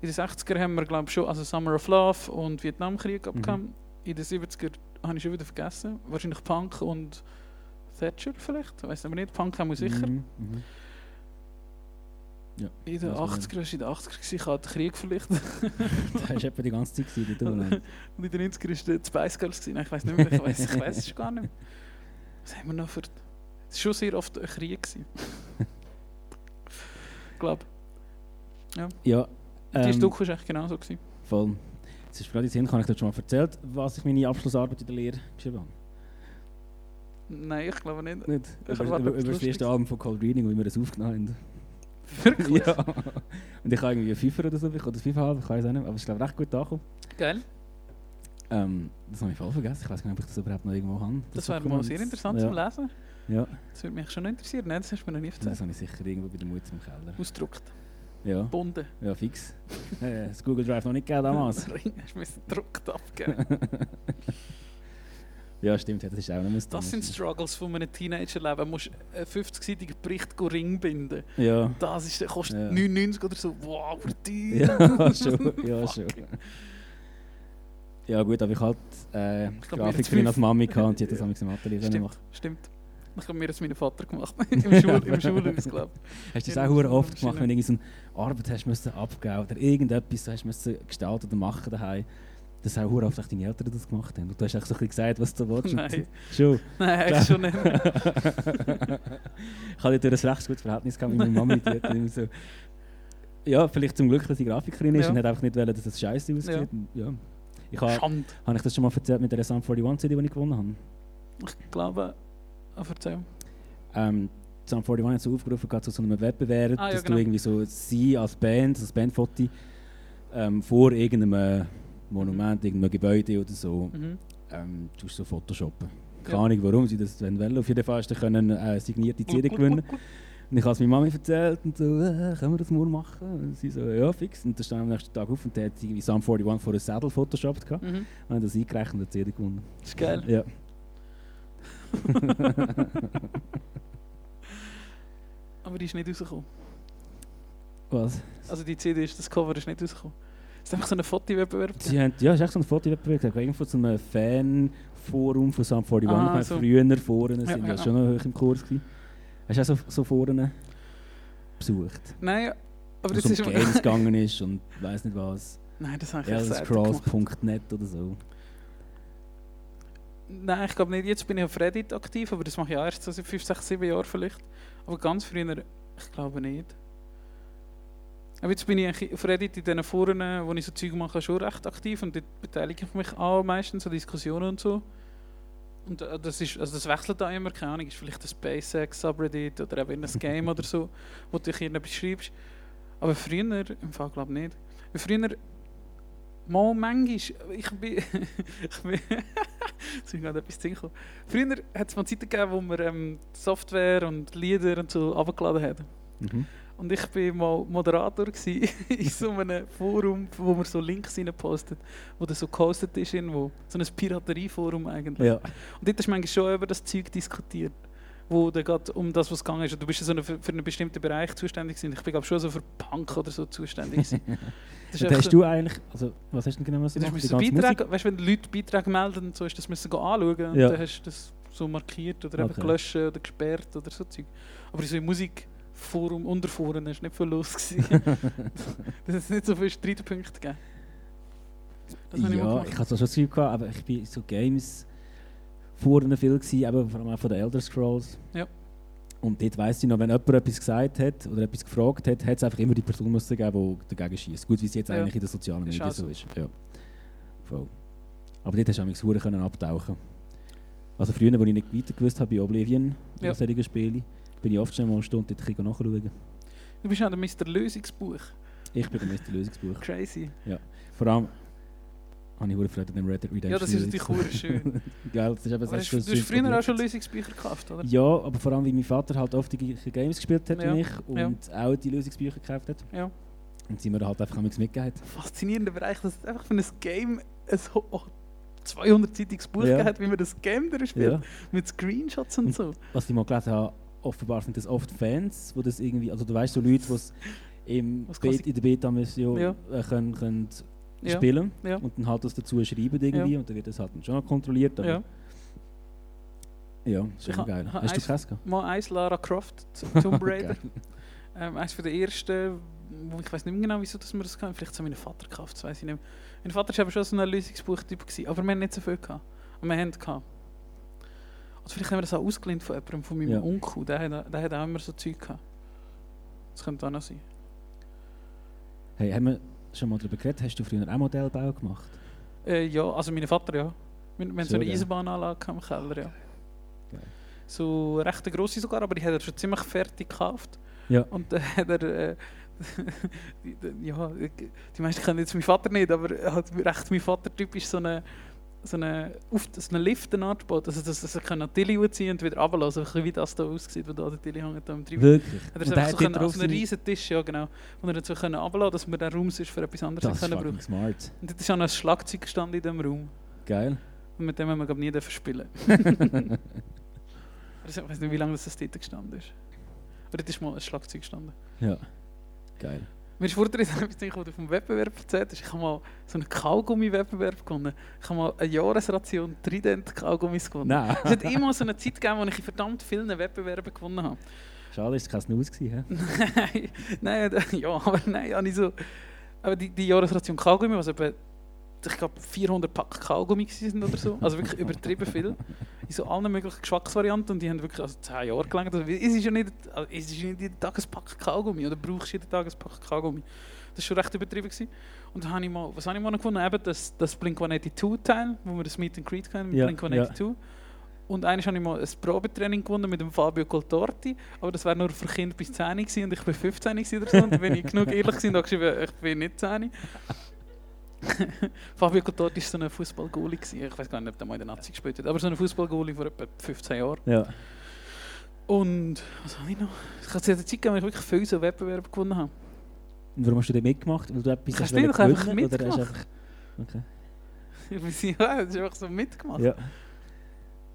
Speaker 2: In den 60er haben wir, glaube ich, schon also Summer of Love und Vietnamkrieg abgekommen. In den 70er habe ich schon wieder vergessen. Wahrscheinlich Punk und Thatcher vielleicht, weiß aber nicht. Punk haben wir sicher.
Speaker 3: Mhm. Mhm. Ja.
Speaker 2: In den
Speaker 3: Also,
Speaker 2: 80er, war in den 80er, gewesen, ich hatte Krieg vielleicht.
Speaker 3: Das war etwa die ganze Zeit. Gewesen, unten.
Speaker 2: Und in den 90er war die Spice Girls. Gewesen. Ich weiß nicht mehr, ich weiß, ich weiß es gar nicht mehr. Was haben wir noch für... Es war schon sehr oft ein Krieg. gewesen. ich glaube,
Speaker 3: ja.
Speaker 2: die
Speaker 3: ähm,
Speaker 2: Doku war eigentlich genau so. Gewesen.
Speaker 3: Voll. Jetzt ist gerade in den Sinn, habe ich dir schon mal erzählt, was ich meine Abschlussarbeit in der Lehre geschrieben habe?
Speaker 2: Nein, ich glaube nicht.
Speaker 3: Nicht?
Speaker 2: Ich
Speaker 3: Über, über, über das erste
Speaker 2: Lustiges.
Speaker 3: Album von Cold Reading, wo wir das aufgenommen haben.
Speaker 2: Wirklich?
Speaker 3: ja. Und ich habe irgendwie Fünfer oder so bekommen, oder fünfeinhalb, ich weiß auch nicht, aber es ist glaube ich recht gut angekommen.
Speaker 2: Geil.
Speaker 3: Ähm, das habe ich voll vergessen, ich weiß nicht, ob ich das überhaupt noch irgendwo habe.
Speaker 2: Das wäre mal sehr interessant
Speaker 3: ja.
Speaker 2: zum Lesen.
Speaker 3: Ja,
Speaker 2: Das würde mich schon interessieren. Nein, das hast du mir noch nie
Speaker 3: das
Speaker 2: erzählt.
Speaker 3: habe ich sicher irgendwo bei der Mutter im Keller.
Speaker 2: Ausgedruckt.
Speaker 3: Ja,
Speaker 2: Bunden.
Speaker 3: ja fix. Äh, das Google Drive noch nicht gegeben damals.
Speaker 2: Ring hast du müssen gedruckt abgeben.
Speaker 3: ja, stimmt, ja, das ist auch noch
Speaker 2: Das sind Struggles von einem Teenagerleben. Du musst einen 50-seitigen Bericht Ring binden.
Speaker 3: Ja.
Speaker 2: Das ist, kostet
Speaker 3: Ja.
Speaker 2: 99 oder so. Wow, teuer.
Speaker 3: Ja, schon. Ja, schon. Ja gut, aber ich halt äh,
Speaker 2: Ich glaub, wir
Speaker 3: Grafikerin
Speaker 2: jetzt
Speaker 3: als Mami gehabt und die hat das am im Atelier
Speaker 2: Stimmt,
Speaker 3: gemacht.
Speaker 2: stimmt. Ich habe mir das meinen Vater gemacht. Im, Schul, im Schulhaus, glaube
Speaker 3: Hast du das auch
Speaker 2: das
Speaker 3: oft gemacht, wenn du irgendeine Arbeit hast müssen abgeben oder irgendetwas hast müssen gestalten oder machen daheim? Das haben hure oft deine Eltern das gemacht haben. Und du hast echt so ein bisschen gesagt, was du willst.
Speaker 2: Nein.
Speaker 3: Schon.
Speaker 2: Nein, eigentlich schon nicht.
Speaker 3: ich hatte dort ein recht gutes Verhältnis gehabt mit meiner Mami. Die hat immer so, ja, vielleicht zum Glück, dass sie Grafikerin ist
Speaker 2: Ja.
Speaker 3: und hat einfach nicht wollen, dass es scheiße aussieht.
Speaker 2: Ja.
Speaker 3: Ja. Ich habe
Speaker 2: Schande.
Speaker 3: Habe ich das schon mal erzählt mit der Sum 41 CD, die ich gewonnen habe?
Speaker 2: Ich glaube, ah, erzähl.
Speaker 3: Ähm, Sum 41 hat so aufgerufen zu so einem Wettbewerb,
Speaker 2: Ah, ja,
Speaker 3: dass
Speaker 2: genau.
Speaker 3: du irgendwie so sie als Band, als Bandfoto, ähm, vor irgendeinem Monument, irgendeinem Gebäude oder so,
Speaker 2: Mhm.
Speaker 3: ähm, tust so photoshoppen.
Speaker 2: Ja.
Speaker 3: Keine Ahnung, warum sie das wollen. Auf jeden Fall du können, äh, signierte CD gewinnen. Und ich habe es meiner Mami erzählt und so, äh, können wir das morgen machen? Und sie so, ja, fix. Und dann stand am nächsten Tag auf und der hat irgendwie Sum 41 vor einem Saddle photoshoppt.
Speaker 2: Mhm.
Speaker 3: Und hat das eingerechnet und hat CD gewonnen.
Speaker 2: Das ist geil.
Speaker 3: Ja.
Speaker 2: Aber die ist nicht rausgekommen.
Speaker 3: Was?
Speaker 2: Also die CD ist, das Cover ist nicht rausgekommen. Es ist einfach so ein Fotowettbewerb.
Speaker 3: Sie haben, ja, es ist echt so ein Fotowettbewerb. gehabt. Irgendwo zu einem Fanforum von Sum 41.
Speaker 2: Ah,
Speaker 3: ich
Speaker 2: so.
Speaker 3: früher Foren
Speaker 2: Ja,
Speaker 3: sind ja,
Speaker 2: ja,
Speaker 3: schon noch hoch im Kurs gewesen. Hast du auch so, so Foren besucht?
Speaker 2: Nein, aber das
Speaker 3: es
Speaker 2: ist...
Speaker 3: um Games gegangen ist und weiss nicht was.
Speaker 2: Nein, das habe ich gemacht.
Speaker 3: Elderscrolls.net oder so.
Speaker 2: Nein, ich glaube nicht. Jetzt bin ich auf Reddit aktiv, aber das mache ich auch erst so seit 5, 6, 7 Jahren vielleicht. Aber ganz früher, ich glaube nicht. Aber jetzt bin ich auf Reddit in diesen Foren, wo ich so Zeug mache, schon recht aktiv und dort beteilige ich mich auch meistens an Diskussionen und so. Und äh, das, ist, also das wechselt da immer, keine Ahnung, ist vielleicht ein SpaceX Subreddit oder eben ein Game oder so, wo du dich irgendetwas schreibst. Aber früher, im Fall glaube ich nicht. Früher, mal manchmal, ich bin, ich bin, jetzt ist gerade etwas zu. Früher hat es mal Zeiten gegeben, wo wir ähm, Software und Lieder und so abgeladen haben.
Speaker 3: Mhm.
Speaker 2: Und ich war mal Moderator in so einem Forum, wo man so Links postet, wo das so gehostet ist irgendwo. So ein Piraterieforum eigentlich.
Speaker 3: Ja.
Speaker 2: Und dort du manchmal schon über das Zeug diskutiert. Wo dann geht um das, was gegangen ist. Und Du bist ja so eine, für, einen bestimmten Bereich zuständig gewesen. Ich bin glaube schon so für Punk oder so zuständig gewesen. Das
Speaker 3: hast
Speaker 2: so-
Speaker 3: du eigentlich, also was hast du denn genau
Speaker 2: Ja,
Speaker 3: gemacht? ganze
Speaker 2: Beiträge, weißt wenn Leute Beiträge melden und so, ist das müssen gehen anschauen und
Speaker 3: Ja.
Speaker 2: dann hast du das so markiert oder eben
Speaker 3: Okay.
Speaker 2: gelöscht oder gesperrt oder so Zeug. Aber so im Musikforum, Unterforen, ist nicht viel los gewesen. das ist nicht so viele Streitpunkte gegeben. Ich
Speaker 3: ja,
Speaker 2: gemacht.
Speaker 3: ich hatte so schon Gefühl gehabt, aber ich bin so Games vorne viel gewesen, eben vor allem auch von den Elder Scrolls.
Speaker 2: Ja.
Speaker 3: Und dort weiss ich noch, wenn jemand etwas gesagt hat oder etwas gefragt hat, hat es einfach immer die Person müssen geben, die dagegen schießt. Gut, wie es jetzt
Speaker 2: Ja.
Speaker 3: eigentlich in den sozialen Medien
Speaker 2: auch
Speaker 3: so
Speaker 2: so.
Speaker 3: ist. Ja. Voll. Aber dort hast du auch können abtauchen Also früher, als ich nicht weiter gewusst habe bei Oblivion
Speaker 2: Ja.
Speaker 3: solchen Spielen, bin ich oft schon mal eine Stunde dort nachschauen.
Speaker 2: Du bist ja der Mr. Lösungsbuch.
Speaker 3: Ich bin der Mr. Lösungsbuch.
Speaker 2: Crazy.
Speaker 3: Vor allem habe ich verdammt an dem Red Dead Redemption
Speaker 2: Ja, das ist natürlich schön.
Speaker 3: Geil, das ist eben das
Speaker 2: hast, du hast früher auch schon Lösungsbücher gekauft, oder?
Speaker 3: Ja, aber vor allem, wie mein Vater halt oft die gleichen Games gespielt hat
Speaker 2: Ja,
Speaker 3: wie ich und
Speaker 2: ja.
Speaker 3: auch die Lösungsbücher gekauft hat.
Speaker 2: Ja.
Speaker 3: Und sie mir halt einfach nichts mitgegeben.
Speaker 2: Faszinierender Bereich, dass es einfach für ein Game ein ho- oh, 200-seitiges Buch
Speaker 3: Ja.
Speaker 2: hat, wie man das Game durchspielt.
Speaker 3: Ja.
Speaker 2: Mit Screenshots und
Speaker 3: Und-
Speaker 2: so.
Speaker 3: Was ich mal gelesen habe, offenbar sind das oft Fans, wo das irgendwie, also du weißt so Leute, die es in der Beta-Mission
Speaker 2: Ja.
Speaker 3: äh, können, können
Speaker 2: Ja.
Speaker 3: spielen
Speaker 2: Ja.
Speaker 3: und dann halt das dazu schreiben irgendwie und dann wird das halt dann schon noch kontrolliert. Aber
Speaker 2: Ja.
Speaker 3: ja, schon
Speaker 2: ha-
Speaker 3: geil.
Speaker 2: ha-
Speaker 3: Hast du das gehabt?
Speaker 2: Mal eins Lara Croft, Tomb Raider. Ähm, eins von der ersten, wo ich weiß nicht mehr genau, wieso dass wir das hatten. Vielleicht hat mein Vater gekauft, das weiß ich nicht mehr. Mein Vater war schon so ein Lösungsbuchtyp, gewesen, aber wir haben nicht so viel gehabt. Aber wir haben gehabt. Oder vielleicht haben wir das auch ausgeliehen von jemandem, von meinem
Speaker 3: Ja.
Speaker 2: Onkel. Der hat, der hat auch immer so Zeug gehabt. Das könnte auch noch sein.
Speaker 3: Hey, haben wir schon mal darüber geredet? Hast du früher auch Modellbau gemacht?
Speaker 2: Äh, ja, also mein Vater, ja. Wir, wir haben so eine
Speaker 3: geil.
Speaker 2: Eisenbahnanlage im Keller, ja.
Speaker 3: Geil.
Speaker 2: So recht grosse sogar, aber die hat er schon ziemlich fertig gekauft.
Speaker 3: Ja.
Speaker 2: Und dann hat er, äh, ja, die meisten kennen jetzt meinen Vater nicht, aber er hat recht mein Vater typisch so eine, so eine, auf, so eine Lift gebaut, also dass, dass er kann Tilly ziehen und wieder runterlassen, ein bisschen wie das da aussieht, wo da der Tilly hängt.
Speaker 3: Wirklich?
Speaker 2: Hat er
Speaker 3: Und
Speaker 2: so
Speaker 3: hat
Speaker 2: können,
Speaker 3: dort
Speaker 2: auf einen
Speaker 3: seine-
Speaker 2: riesen Tisch, ja genau, wo er dazu können runterlassen, dass wir den Raum sonst für etwas anderes
Speaker 3: Das
Speaker 2: können brauchen.
Speaker 3: smart.
Speaker 2: Und dort ist auch noch ein Schlagzeug gestanden in diesem Raum.
Speaker 3: Geil.
Speaker 2: Und mit dem haben wir glaub, nie dürfen spielen. Also, ich weiß nicht, wie lange das dort gestanden ist. Aber dort ist mal ein Schlagzeug gestanden.
Speaker 3: Ja. Geil.
Speaker 2: Mir ist vorher etwas was du vom Wettbewerb erzählt hast. Ich habe mal so einen Kaugummi-Wettbewerb gewonnen. Ich habe mal eine Jahresration Trident-Kaugummis gewonnen.
Speaker 3: Nein.
Speaker 2: Es hat immer so eine Zeit gegeben, wo ich in verdammt vielen Wettbewerben gewonnen habe.
Speaker 3: Schade, ist es kein Snooze gewesen,
Speaker 2: nein, nein, ja, aber nein, habe ich so. Aber die, die Jahresration Kaugummi, was etwa, ich glaube, 400 Pack Kaugummi waren oder so. Also wirklich übertrieben viel. In so allen möglichen Geschmacksvarianten. Und die haben wirklich also 10 Jahre gelangt. Also, es ist ja nicht, also, es ist nicht jeden Tag ein Pack Kaugummi. Oder brauchst du jeden Tag ein Pack Kaugummi. Das war schon recht übertrieben. Gewesen. Und dann habe ich mal, was habe ich mal noch gefunden? Eben das, das Blink-182-Teil, wo wir das Meet and Greet kennen mit
Speaker 3: Ja,
Speaker 2: Blink-182. Und eines habe ich mal ein Probetraining gewonnen mit dem Fabio Coltorti, aber das wäre nur für Kinder bis 10 gewesen und ich bin 15 gewesen oder so. Und bin ich genug ehrlich und habe geschrieben, ich bin nicht 10. Fabio Coltorti war so ein Fußball-Goalie. gewesen. Ich weiß gar nicht, ob der mal in der Nazi gespielt hat, aber so ein Fußball-Goalie vor etwa 15 Jahren.
Speaker 3: Ja.
Speaker 2: Und was habe ich noch? Ich habe zu der Zeit gegeben, wo ich wirklich viele so Wettbewerbe gewonnen habe.
Speaker 3: Und warum hast du den mitgemacht? Weil du etwas hast
Speaker 2: du einfach mitgemacht?
Speaker 3: einfach- Okay.
Speaker 2: Ich weiß nicht, ja, das ist einfach so mitgemacht.
Speaker 3: Ja.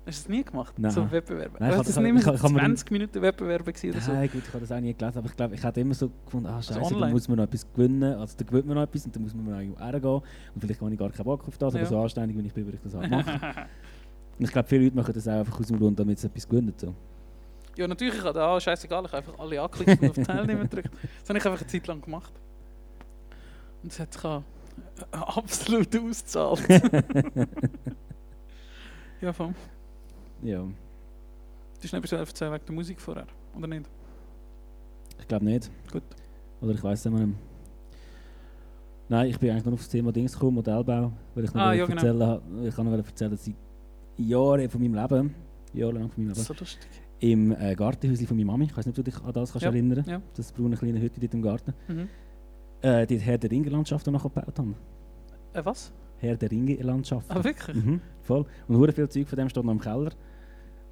Speaker 2: Hast du das nie gemacht?
Speaker 3: Nein.
Speaker 2: So Wettbewerbe?
Speaker 3: Nein,
Speaker 2: das
Speaker 3: ich
Speaker 2: nicht mehr
Speaker 3: ich hab mir-
Speaker 2: 20 Minuten Wettbewerbe gewesen oder so.
Speaker 3: Nein, gut, ich habe das auch nie gelesen, aber ich glaube, ich hätte immer so gefunden, ah scheiße, da
Speaker 2: online?
Speaker 3: muss man noch etwas gewinnen, also da gewinnt man noch etwas und dann muss man noch irgendwo hergehen und vielleicht habe ich gar keinen Bock auf das, aber
Speaker 2: Ja.
Speaker 3: so anständig, wenn ich bin, würde ich das halt machen. und ich glaube, viele Leute machen das auch einfach aus dem Grund, damit sie etwas gewinnen. So.
Speaker 2: Ja, natürlich, ich habe ah, scheißegal, ich habe einfach alle angeklickt und auf Teilnehmen gedrückt. Das habe ich einfach eine Zeit lang gemacht. Und es hat sich auch äh, absolut ausgezahlt. ja, voll.
Speaker 3: Ja,
Speaker 2: Du hast nicht erzählen wegen der Musik vorher, oder nicht?
Speaker 3: ich glaube nicht.
Speaker 2: Gut.
Speaker 3: Oder ich weiß es nicht. mehr. Nein, ich bin eigentlich nur auf das Thema Dings gekommen, Modellbau, weil ich noch
Speaker 2: Ah, ja, genau.
Speaker 3: erzählen habe. Ich kann noch erzählen, dass ich Jahre von meinem Leben, jahrelang von meinem Leben,
Speaker 2: So
Speaker 3: im äh, Gartenhäuschen von meiner Mami, ich weiß nicht, ob du dich an das kannst
Speaker 2: Ja,
Speaker 3: erinnern
Speaker 2: ja.
Speaker 3: das braune kleine Hütte dort im Garten,
Speaker 2: Mhm.
Speaker 3: äh, die Herr der Ringe-Landschaft noch gebaut haben.
Speaker 2: Äh, was?
Speaker 3: Herr der Ringe-Landschaft.
Speaker 2: Ah, wirklich?
Speaker 3: Mhm, voll. Und hure viel Zeug von dem steht noch im Keller.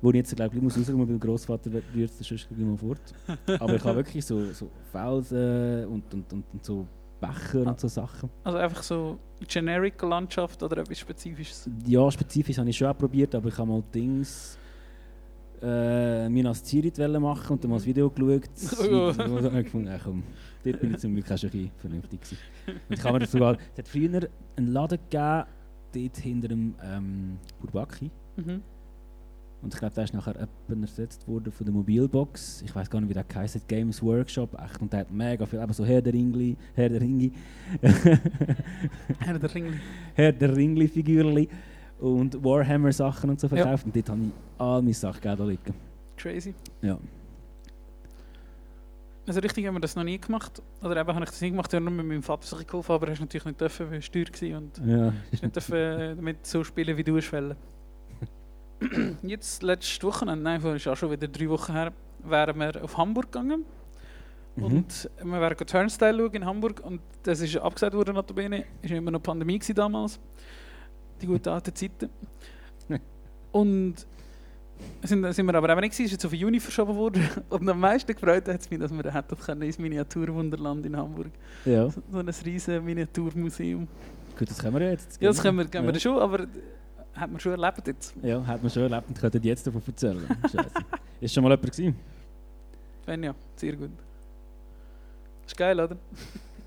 Speaker 3: Wo ich jetzt, glaube ich, muss rauskommen, weil Großvater rührt es sonst mal fort. Aber ich habe wirklich so, so Felsen und, und, und, und so Becher und so Sachen.
Speaker 2: Also einfach so generic Landschaft oder etwas Spezifisches?
Speaker 3: Ja, spezifisch habe ich schon auch probiert, aber ich habe mal Dings äh, Minas Tirith machen und dann mal das Video geschaut. Und dann habe ich gefunden, komm, dort bin ich zum Glück auch schon ein vernünftig gewesen. Und ich habe mir sogar, es hat früher einen Laden gegeben, dort hinter dem ähm, Bourbaki.
Speaker 2: Mhm.
Speaker 3: Und ich glaube, der ist nachher etwa ersetzt worden von der Mobilbox. Ich weiß gar nicht, wie der heisst, Games Workshop. Echt, und der hat mega viel, eben so Herr der Ringli, Herr der Ringi,
Speaker 2: Herr der Ringli.
Speaker 3: Herr der Ringli-Figürli und Warhammer-Sachen und so
Speaker 2: Ja.
Speaker 3: verkauft. Und dort habe ich all meine Sachen da liegen.
Speaker 2: Crazy.
Speaker 3: Ja.
Speaker 2: Also richtig haben wir das noch nie gemacht. Oder eben habe ich das nie gemacht, ich habe nur mit meinem Vater sich geholfen, aber er ist natürlich nicht dürfen, weil er Steuer war und
Speaker 3: ja.
Speaker 2: ist nicht dürfen äh, damit so spielen, wie du es. Jetzt, letztes Wochenende, nein, vor ist auch schon wieder drei Wochen her, wären wir auf Hamburg gegangen.
Speaker 3: Mhm.
Speaker 2: Und wir wären go Turnstile schauen in Hamburg und das ist abgesagt worden, notabene. Es war immer noch Pandemie damals. Die guten alten Zeiten. und sind, sind wir aber eben nicht gewesen, es ist jetzt auf Juni verschoben worden. Und am meisten gefreut hat es mich, dass wir hätten können ins Miniaturwunderland in Hamburg.
Speaker 3: ja.
Speaker 2: So so ein riesen Miniaturmuseum.
Speaker 3: Gut, das können wir ja jetzt.
Speaker 2: Ja, das können wir, können wir
Speaker 3: ja.
Speaker 2: schon, aber hat man schon erlebt jetzt.
Speaker 3: Ja, hat man schon erlebt und könnte jetzt davon erzählen. Scheiße. Ist schon mal jemand gewesen?
Speaker 2: Wenn ja, sehr gut. Ist geil, oder?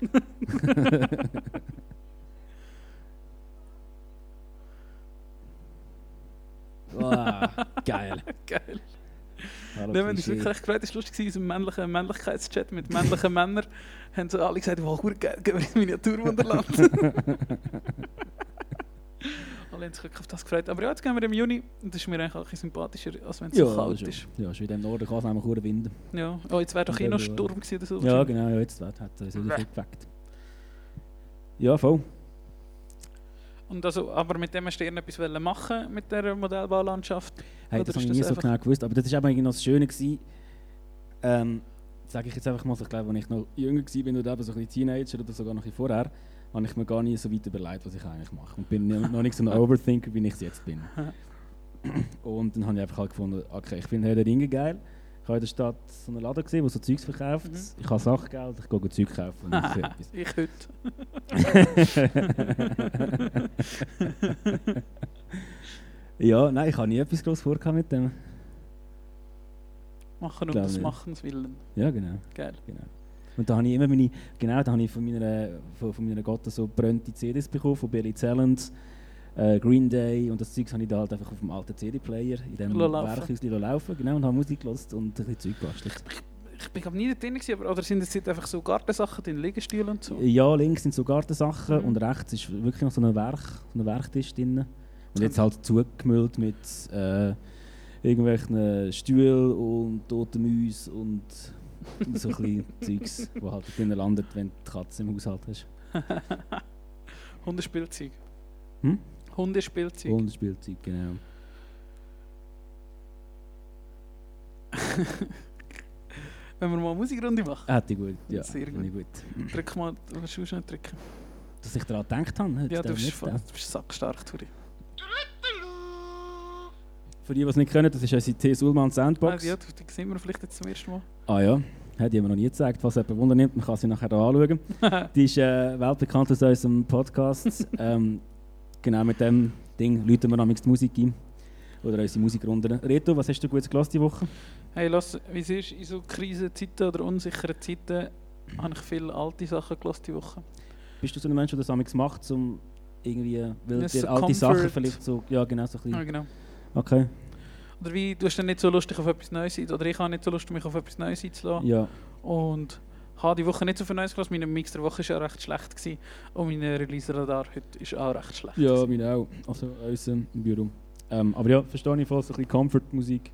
Speaker 3: Wow, geil.
Speaker 2: Geil.
Speaker 3: Hallo,
Speaker 2: wenn es
Speaker 3: Klischee.
Speaker 2: wirklich recht gefreut ist, lustig gewesen, in unserem männlichen Männlichkeitschat mit männlichen Männern, haben so alle gesagt, wow, hure geil, gehen wir ins Miniaturwunderland. alle haben sich wirklich auf das gefreut. Aber ja, jetzt gehen wir im Juni und das ist mir eigentlich auch ein sympathischer, als wenn es
Speaker 3: Ja,
Speaker 2: so kalt
Speaker 3: schon.
Speaker 2: ist.
Speaker 3: Ja, schon in dem Norden kann es nämlich hure winden.
Speaker 2: Ja, oh, jetzt wäre doch eh noch Sturm gewesen oder so.
Speaker 3: Ja, genau, ja, jetzt hat es wieder viel geweckt. Ja, voll.
Speaker 2: Und also, aber mit dem hast du irgendetwas machen mit der Modellbaulandschaft?
Speaker 3: Hey, das habe ich nie so genau gewusst, aber das eben irgendwie noch das Schöne gewesen. Ähm, sage ich jetzt einfach mal, ich glaube, als ich noch jünger war oder eben so ein bisschen Teenager oder sogar noch vorher, habe ich mir gar nie so weit überlegt, was ich eigentlich mache. Und bin noch noch nicht so ein Overthinker, wie ich es jetzt bin. Und dann habe ich einfach halt gefunden, okay, ich finde Herr der Ringe geil. Ich habe in der Stadt so einen Laden gesehen, der so Zeugs verkauft.
Speaker 2: Mhm.
Speaker 3: Ich habe Sachgeld, ich gehe Zeug kaufen.
Speaker 2: Ich heute.
Speaker 3: ja, nein, ich habe nie etwas groß vorgehabt mit dem.
Speaker 2: Machen um des. Machens willen.
Speaker 3: Ja, genau.
Speaker 2: Geil.
Speaker 3: genau. Und da habe ich immer meine, genau, da habe ich von meiner, von, von meiner Gotte so brennte CDs bekommen, von Billy Talent, äh, Green Day und das Zeugs habe ich da halt einfach auf dem alten CD-Player in dem. Werkhäuschen laufen, genau, und habe Musik gehört und ein bisschen Zeug gebastelt.
Speaker 2: Ich bin glaub nie da drin, gewesen, aber oder sind das jetzt einfach so Gartensachen, drin, Liegestühle und so?
Speaker 3: Ja, links sind so Gartensachen
Speaker 2: Mhm.
Speaker 3: und rechts ist wirklich noch so ein Werk, so ein Werktisch drin. Und jetzt halt zugemüllt mit äh, irgendwelchen Stühlen und toten Mäusen und so ein Zeugs, wo halt drinnen landet, wenn du die Katze im Haushalt hast.
Speaker 2: Hundespielzeug.
Speaker 3: Hm?
Speaker 2: Hundespielzeug.
Speaker 3: Und Spielzeug, genau.
Speaker 2: Wenn wir mal eine Musikrunde machen.
Speaker 3: Hätte ich gut, ja.
Speaker 2: Sehr
Speaker 3: ich gut.
Speaker 2: Drück mal, willst du nicht drücken?
Speaker 3: Dass ich daran gedacht habe.
Speaker 2: Ja, du bist, voll- du bist sackstark, Turi.
Speaker 3: für die, die es nicht können, das ist unsere T. Sulman Soundbox.
Speaker 2: Ah, ja, die, sehen wir vielleicht jetzt zum ersten Mal.
Speaker 3: Ah ja, hat jemand noch nie gezeigt. Falls jemand Wunder nimmt, man kann sie nachher anschauen. die ist äh, weltbekannt aus unserem Podcast. ähm, genau mit dem Ding läuten wir nämlich die Musik ein. Oder unsere Musikrunden. Reto, was hast du gut gelassen diese Woche?
Speaker 2: Hey, lass, wie es ist, in so Krisenzeiten oder unsicheren Zeiten habe ich viele alte Sachen gelassen diese Woche.
Speaker 3: Bist du so ein Mensch, der das amigs macht, um irgendwie, weil dir
Speaker 2: so
Speaker 3: alte
Speaker 2: Comfort.
Speaker 3: Sachen vielleicht so, ja genau, so ein
Speaker 2: Ja,
Speaker 3: bisschen,
Speaker 2: genau.
Speaker 3: okay,
Speaker 2: Oder wie, du hast dann nicht so Lust, dich auf etwas Neues oder ich habe nicht so Lust, mich auf etwas Neues einzulassen.
Speaker 3: ja,
Speaker 2: Und habe die Woche nicht so viel Neues gelassen. Mein Mix der Woche war ja recht schlecht. Gewesen. Und mein Release-Radar heute ist auch recht schlecht.
Speaker 3: ja, meine auch, also uns im Büro. Ähm, aber ja, verstehe ich voll, so ein bisschen Comfort-Musik,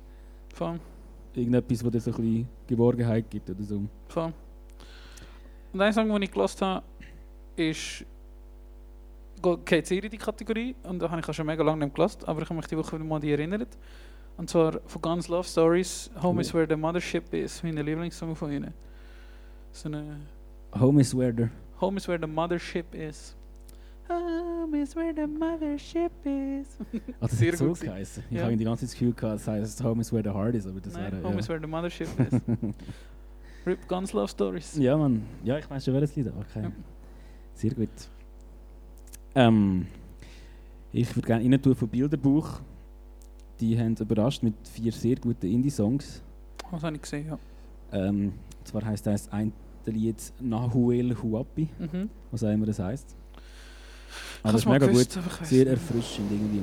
Speaker 2: Voll,
Speaker 3: irgendetwas, wo dir so ein bisschen Geborgenheit gibt oder so.
Speaker 2: voll. Und ein Song, den ich gelassen habe, ist geht sehr in die Kategorie. Und da habe ich auch schon mega lange nicht gelassen, aber ich habe mich die Woche wieder mal an die erinnert. Und zwar von Guns Love Stories, Home is. Where the Mothership Is, mein Lieblingssong von ihnen. So eine
Speaker 3: Home is where the...
Speaker 2: Home is where the mothership is. Home is where the mothership is.
Speaker 3: Ah, das
Speaker 2: Sehr
Speaker 3: hat so
Speaker 2: gut
Speaker 3: geheißen. Ich
Speaker 2: Ja.
Speaker 3: habe die ganze Zeit das Gefühl gehabt, das heisst Home is where the heart is, aber das
Speaker 2: Nein,
Speaker 3: wäre...
Speaker 2: Home
Speaker 3: ja.
Speaker 2: is where the mothership is. Rip Guns Love Stories.
Speaker 3: Ja, Mann. Ja, ich weiß schon, welches Lied. Okay.
Speaker 2: Ja.
Speaker 3: Sehr gut. Ähm, ich würde gerne rein tun von Bilderbuch. Die haben überrascht mit vier sehr guten Indie-Songs.
Speaker 2: Was habe ich gesehen, ja.
Speaker 3: Ähm, zwar heisst das ein Lied Nahuel Huapi,
Speaker 2: Mhm.
Speaker 3: was auch immer das heisst. Aber das ist mega
Speaker 2: gewusst,
Speaker 3: gut, sehr erfrischend irgendwie.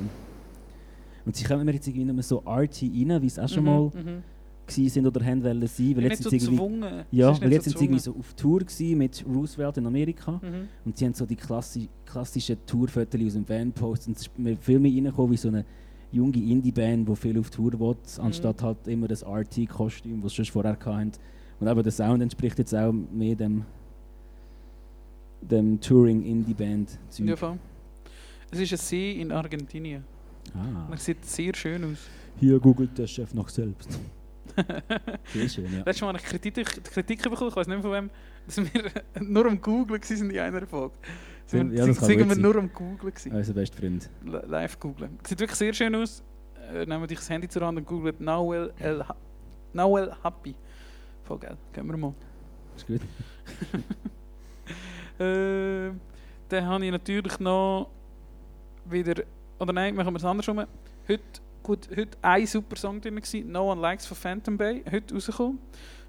Speaker 3: Und sie kommen mir jetzt irgendwie so arty rein, wie es auch schon
Speaker 2: Mhm,
Speaker 3: mal
Speaker 2: mhm.
Speaker 3: sind oder haben wollen sein. Weil jetzt
Speaker 2: so
Speaker 3: irgendwie, ja, weil jetzt sind sie irgendwie so auf Tour mit Roosevelt in Amerika.
Speaker 2: Mhm.
Speaker 3: Und sie haben so die klassi klassischen Tourfotos aus dem Fanpost. Und es ist mir viel mehr reingekommen wie so eine junge Indie-Band, die viel auf Tour will, anstatt halt immer das RT-Kostüm, das sie schon vorher hatten. Und aber der Sound entspricht jetzt auch mehr dem, dem Touring-Indie-Band-Zeug.
Speaker 2: Ja, voll. Es ist ein See in Argentinien.
Speaker 3: ah.
Speaker 2: Es sieht sehr schön aus.
Speaker 3: Hier googelt der Chef noch selbst. Sehr schön, ja.
Speaker 2: Letztes Mal habe ich Kritik, Kritik bekommen, ich weiß nicht mehr von wem, dass wir nur am Googlen waren in einer Folge. Sind wir,
Speaker 3: Ja, das
Speaker 2: sind wir nur am Googlen.
Speaker 3: Unser bester Freund.
Speaker 2: Li- Live googlen. Sieht wirklich sehr schön aus. Äh, nehmt euch das Handy zur Hand und googelt Nawel El, Nawel Happy. Voll geil. Gehen wir mal.
Speaker 3: Ist gut.
Speaker 2: Äh, dann habe ich natürlich noch wieder. Oder nein, machen wir es andersrum. Heute, gut, heute ein super Song drin gewesen, No One Likes von Phantom Bay. Heute rausgekommen.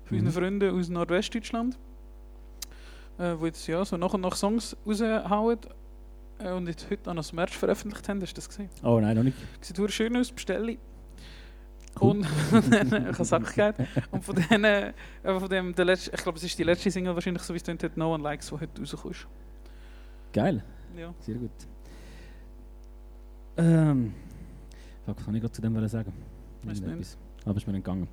Speaker 2: Von
Speaker 3: Mhm.
Speaker 2: unseren Freunden aus Nordwestdeutschland. Äh, die jetzt ja, so nach und nach Songs raushauen. Äh, und jetzt heute auch noch das Merch veröffentlicht haben. Hast du das gesehen?
Speaker 3: Oh nein, noch nicht.
Speaker 2: Sieht schön aus, bestelle.
Speaker 3: Cool.
Speaker 2: Und ich habe Sackigkeit. Und von denen, äh, von dem, der letzte, ich glaube, es ist die letzte Single wahrscheinlich, so wie es tönt, hat No One Likes, die heute rausgekommen ist.
Speaker 3: Geil.
Speaker 2: Ja.
Speaker 3: Sehr gut. Ähm, fuck, was kann ich gerade zu dem wollen sagen?
Speaker 2: Weiss
Speaker 3: Irgendetwas. Aber ist mir entgangen.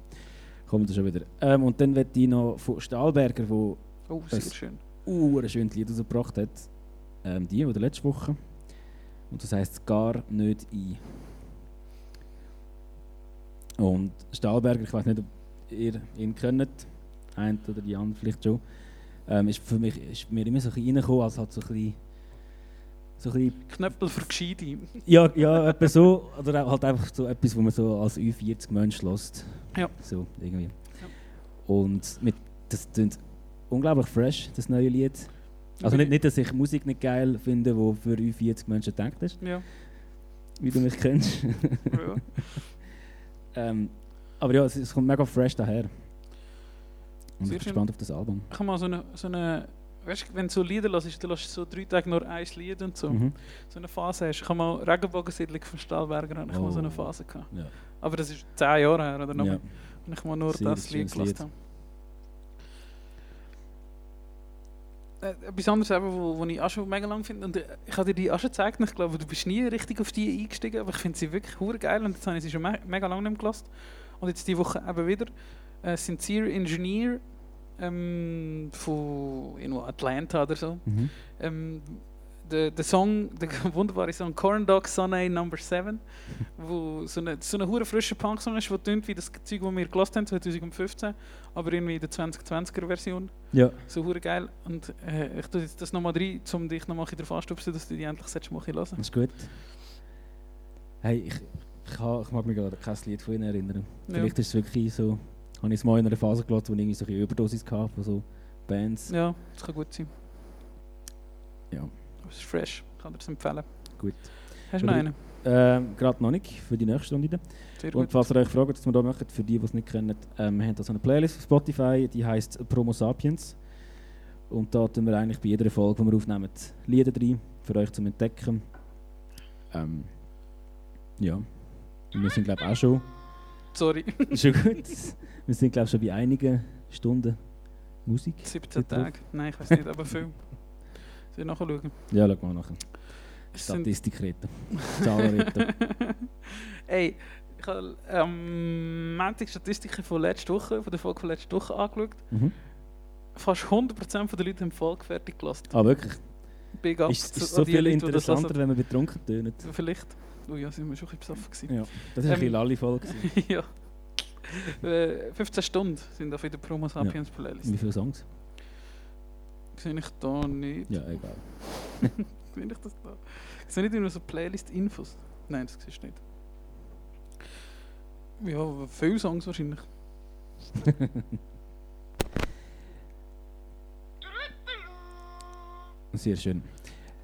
Speaker 3: Kommt er schon wieder. Ähm, und dann wird ich noch von Stahlberger, wo
Speaker 2: Oh, sehr
Speaker 3: Das-
Speaker 2: schön.
Speaker 3: uh, ein schönes Lied rausgebracht hat. Ähm, die oder letzte Woche. Und das heisst gar nicht ein. Und Stahlberger, ich weiß nicht, ob ihr ihn kennt, ein oder die andere vielleicht schon. Ähm, ist für mich ist mir immer so ein bisschen reingekommen, als halt so ein bisschen, so ein bisschen
Speaker 2: Knöppel für Gescheite.
Speaker 3: Ja, ja, etwa so. Oder halt einfach so etwas, wo man so als Ü40 Mensch lässt.
Speaker 2: Ja.
Speaker 3: So, irgendwie. Und mit, das klingt unglaublich fresh, das neue Lied. Also nicht, nicht, dass ich Musik nicht geil finde, die für Ü40 Menschen gedacht ist,
Speaker 2: Ja.
Speaker 3: wie du mich kennst.
Speaker 2: ja.
Speaker 3: ähm, aber ja, es, es kommt mega fresh daher. Und
Speaker 2: Sehr
Speaker 3: ich bin gespannt auf das Album.
Speaker 2: Ich habe mal so eine, so eine weißt du, wenn du so Lieder hörst, dann lässt du so drei Tage nur ein Lied und so.
Speaker 3: Mhm.
Speaker 2: So eine Phase hast. Ich habe mal Regenbogensiedlung von Stahlberger, habe ich mal so eine
Speaker 3: Oh.
Speaker 2: Phase gehabt.
Speaker 3: Ja.
Speaker 2: Aber das ist zehn Jahre her oder noch
Speaker 3: Ja.
Speaker 2: Und ich mal nur
Speaker 3: Sehr
Speaker 2: das Lied gelassen habe. Etwas anderes, eben, wo, wo ich auch schon mega lang finde. Und äh, ich habe dir die auch schon gezeigt und ich glaube, du bist nie richtig auf die eingestiegen, aber ich finde sie wirklich hure geil und jetzt habe ich sie schon me mega lange nicht mehr gelassen. Und jetzt die Woche eben wieder. Äh, Sincere Engineer ähm, von Atlanta oder so.
Speaker 3: Mhm.
Speaker 2: Ähm, der, der Song, der wunderbare Song Corn Dog Sunday Number 7, wo so eine, so eine hure frische Punk-Song ist, der tönt wie das Zeug, das wir gelassen haben 2015, aber irgendwie in der 2020er Version.
Speaker 3: Ja.
Speaker 2: So hure geil. Und äh, ich tue jetzt das nochmal rein, um dich nochmal darauf anzustupsen, dass du die endlich selbst mal hören
Speaker 3: Das ist gut. Hey, ich, Ich, ha, ich mag mich gerade kein Lied von ihnen erinnern.
Speaker 2: Ja.
Speaker 3: Vielleicht ist es wirklich so, habe ich es mal in einer Phase gelassen, wo ich irgendwie so eine Überdosis hatte von so Bands.
Speaker 2: Ja, das kann gut sein.
Speaker 3: Ja.
Speaker 2: Ist fresh, kann dir das empfehlen.
Speaker 3: Gut.
Speaker 2: Hast du noch einen?
Speaker 3: Ähm, Gerade noch nicht, für die nächste Runde.
Speaker 2: Sehr
Speaker 3: Und
Speaker 2: gut.
Speaker 3: falls ihr euch fragt, was wir da machen, für die, die es nicht kennen, ähm, wir haben da so eine Playlist auf Spotify, die heißt Promo Sapiens. Und da tun wir eigentlich bei jeder Folge, die wir aufnehmen, Lieder drin, für euch zum Entdecken. Ähm, ja. Und wir sind, glaube ich, auch schon,
Speaker 2: Sorry,
Speaker 3: schon gut. Wir sind, glaube ich, schon bei einigen Stunden Musik.
Speaker 2: 17
Speaker 3: Gut drauf.
Speaker 2: Tage. Nein, ich weiß nicht, aber viel. Soll ich nachschauen?
Speaker 3: Ja, schau mal nachher. Statistik reden. Zahlen.
Speaker 2: Ey, ich habe am Montag Statistiken von letzter Woche, von der Folge von letzter Woche angeschaut.
Speaker 3: Mhm.
Speaker 2: Fast 100% der Leute haben die Folge fertig gelassen.
Speaker 3: Ah, wirklich?
Speaker 2: Big up
Speaker 3: Ist, ist so
Speaker 2: die
Speaker 3: viel
Speaker 2: Leute, die
Speaker 3: interessanter, wenn man betrunken tönt.
Speaker 2: Vielleicht. Oh ja, sind wir schon ein bisschen besoffen.
Speaker 3: Ja. Das war
Speaker 2: Ähm,
Speaker 3: ein bisschen Lalli-Folge. gewesen.
Speaker 2: ja. Äh, 15 Stunden sind auf der Promo Sapiens Playlist.
Speaker 3: Wie viele Songs?
Speaker 2: Sehe ich da nicht.
Speaker 3: Ja, egal.
Speaker 2: Sehe ich das da? Sehe nicht nur so Playlist-Infos? Nein, das siehst du nicht. Ja, viele Songs wahrscheinlich.
Speaker 3: Sehr schön.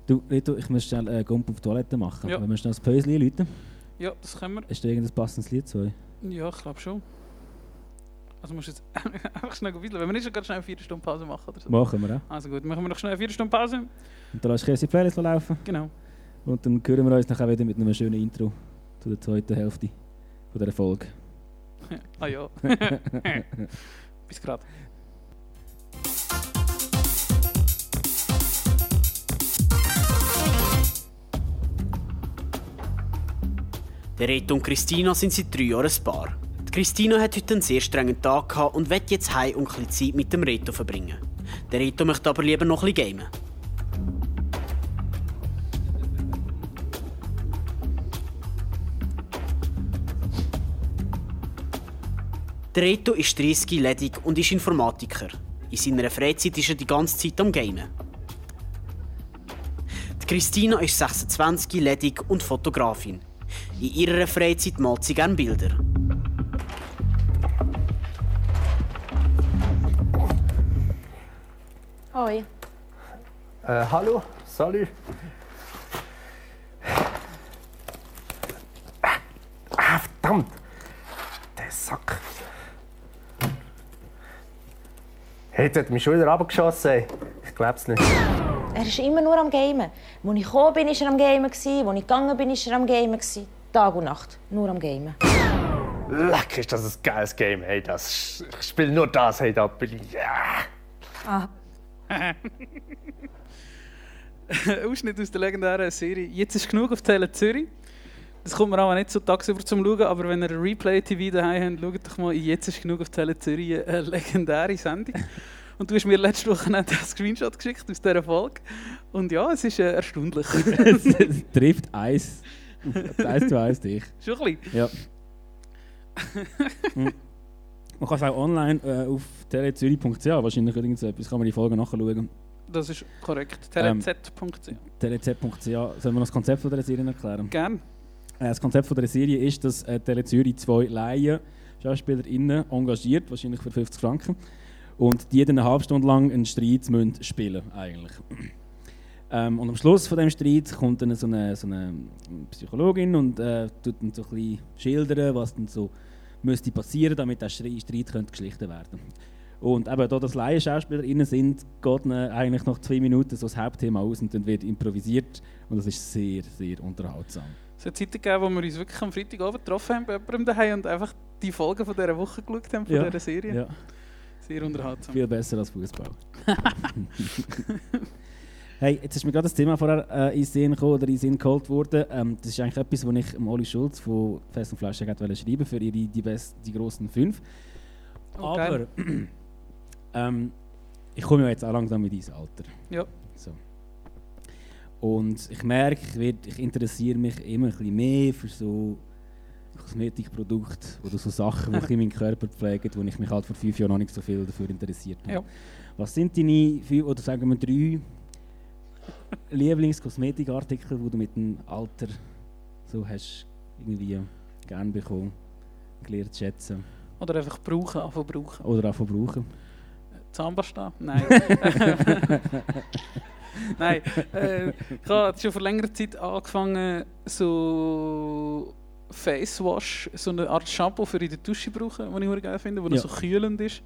Speaker 3: Du, Rito, ich muss schnell äh, Gump auf die Toilette machen.
Speaker 2: Ja.
Speaker 3: Wenn wir schnell das Päuschen läuten,
Speaker 2: Ja, das können wir.
Speaker 3: ist da irgendein passendes Lied zu euch?
Speaker 2: Ja, ich glaube schon. Also musst du jetzt einfach schnell ein bisschen. Wenn wir nicht schon schnell eine 4 Stunden Pause machen oder so.
Speaker 3: Machen wir auch.
Speaker 2: Also gut, machen wir noch schnell eine 4 Stunden Pause.
Speaker 3: Und dann lässt du die Playlist laufen.
Speaker 2: Genau.
Speaker 3: Und dann hören wir uns nachher wieder mit einem schönen Intro zu der zweiten Hälfte von dieser Folge.
Speaker 2: ah ja. Bis gerade.
Speaker 4: Der Reto und Christina sind seit drei Jahren ein Paar. Christina hat heute einen sehr strengen Tag gehabt und will jetzt heim und ein Zeit mit dem Reto verbringen. Der Reto möchte aber lieber noch ein gamen. Der Reto ist 30 ledig und ist Informatiker. In seiner Freizeit ist er die ganze Zeit am Gamen. Die Christina ist 26 ledig und Fotografin. In ihrer Freizeit malt sie gerne Bilder.
Speaker 5: Hoi.
Speaker 1: Äh, hallo, salut. Ah, verdammt. Der Sack. Hey, jetzt hat mich schon wieder runtergeschossen. ey. Ich glaub's nicht.
Speaker 5: Er ist immer nur am Gamen. Als ich gekommen bin, war er am Gamen. Als ich gegangen bin, war er am Gamen. Tag und Nacht. Nur am Gamen.
Speaker 1: Leck, ist das ein geiles Game. Hey, das, ich spiele nur das. Hey, da bin ich. Ja.
Speaker 2: Ausschnitt aus der legendären Serie «Jetzt ist genug» auf Tele Zürich. Das kommt mir auch nicht so tagsüber zum Schauen, aber wenn ihr Replay-TV daheim habt, schaut doch mal in «Jetzt ist genug» auf Tele Zürich eine legendäre Sendung. Und du hast mir letzte Woche einen Screenshot geschickt aus dieser Folge. Und ja, es ist äh, erstaunlich.
Speaker 3: es, es trifft eins. eins zu eins dich.
Speaker 2: Schon ein bisschen.
Speaker 3: Ja. Man kann es auch online äh, auf telezürich.ch wahrscheinlich irgend so etwas, kann man die Folge nachschauen.
Speaker 2: Das ist korrekt.
Speaker 3: Ähm,
Speaker 2: telez.ch.
Speaker 3: telez.ch, sollen wir noch das Konzept von dieser Serie erklären?
Speaker 2: Gern.
Speaker 3: Äh, Das Konzept von der Serie ist, dass äh, Tele Zürich zwei Laien SchauspielerInnen engagiert, wahrscheinlich für 50 Franken, und die dann eine halbe Stunde lang einen Streit müssen spielen eigentlich. Ähm, und am Schluss von dem Streit kommt dann so eine, so eine Psychologin und äh, tut dann so ein bisschen schildern, was dann so müsste passieren, damit der Streit, könnte geschlichten werden. Und eben, da das Laienschauspielerinnen sind, geht ihnen eigentlich nach zwei Minuten so das Hauptthema aus und dann wird improvisiert und das ist sehr, sehr unterhaltsam.
Speaker 2: Es hat Zeiten gegeben, wo wir uns wirklich am Freitagabend getroffen haben bei jemandem daheim und einfach die Folgen von dieser Woche geschaut haben, von
Speaker 3: Ja,
Speaker 2: dieser Serie.
Speaker 3: Ja.
Speaker 2: Sehr unterhaltsam.
Speaker 3: Viel besser als Fußball. hey, jetzt ist mir gerade das Thema vorher äh, in Sinn gekommen oder in Sinn geholt worden. Ähm, das ist eigentlich etwas, was ich Oli Schulz von Fest und Flash wollte schreiben für ihre die, best, die grossen fünf.
Speaker 2: Geil.
Speaker 3: Aber ähm, ich komme ja jetzt auch langsam in dieses Alter.
Speaker 2: Ja.
Speaker 3: So. Und ich merke, ich, werd, ich interessiere mich immer ein bisschen mehr für so Kosmetikprodukte oder so Sachen, die ich in meinen Körper pflege, wo ich mich halt vor fünf Jahren noch nicht so viel dafür interessiert habe.
Speaker 2: Ja.
Speaker 3: Was sind deine fünf, oder sagen wir drei Lieblingskosmetikartikel, die du mit dem Alter so hast irgendwie gerne bekommen, gelernt zu schätzen.
Speaker 2: Oder einfach brauchen, anfangen brauchen.
Speaker 3: Oder von brauchen.
Speaker 2: Zahnpasta? Nein. Nein. Äh, ich habe schon vor längerer Zeit angefangen, so Face Wash, so eine Art Shampoo für in der Dusche zu brauchen, was ich geil finde, das
Speaker 3: Ja.
Speaker 2: so kühlend ist.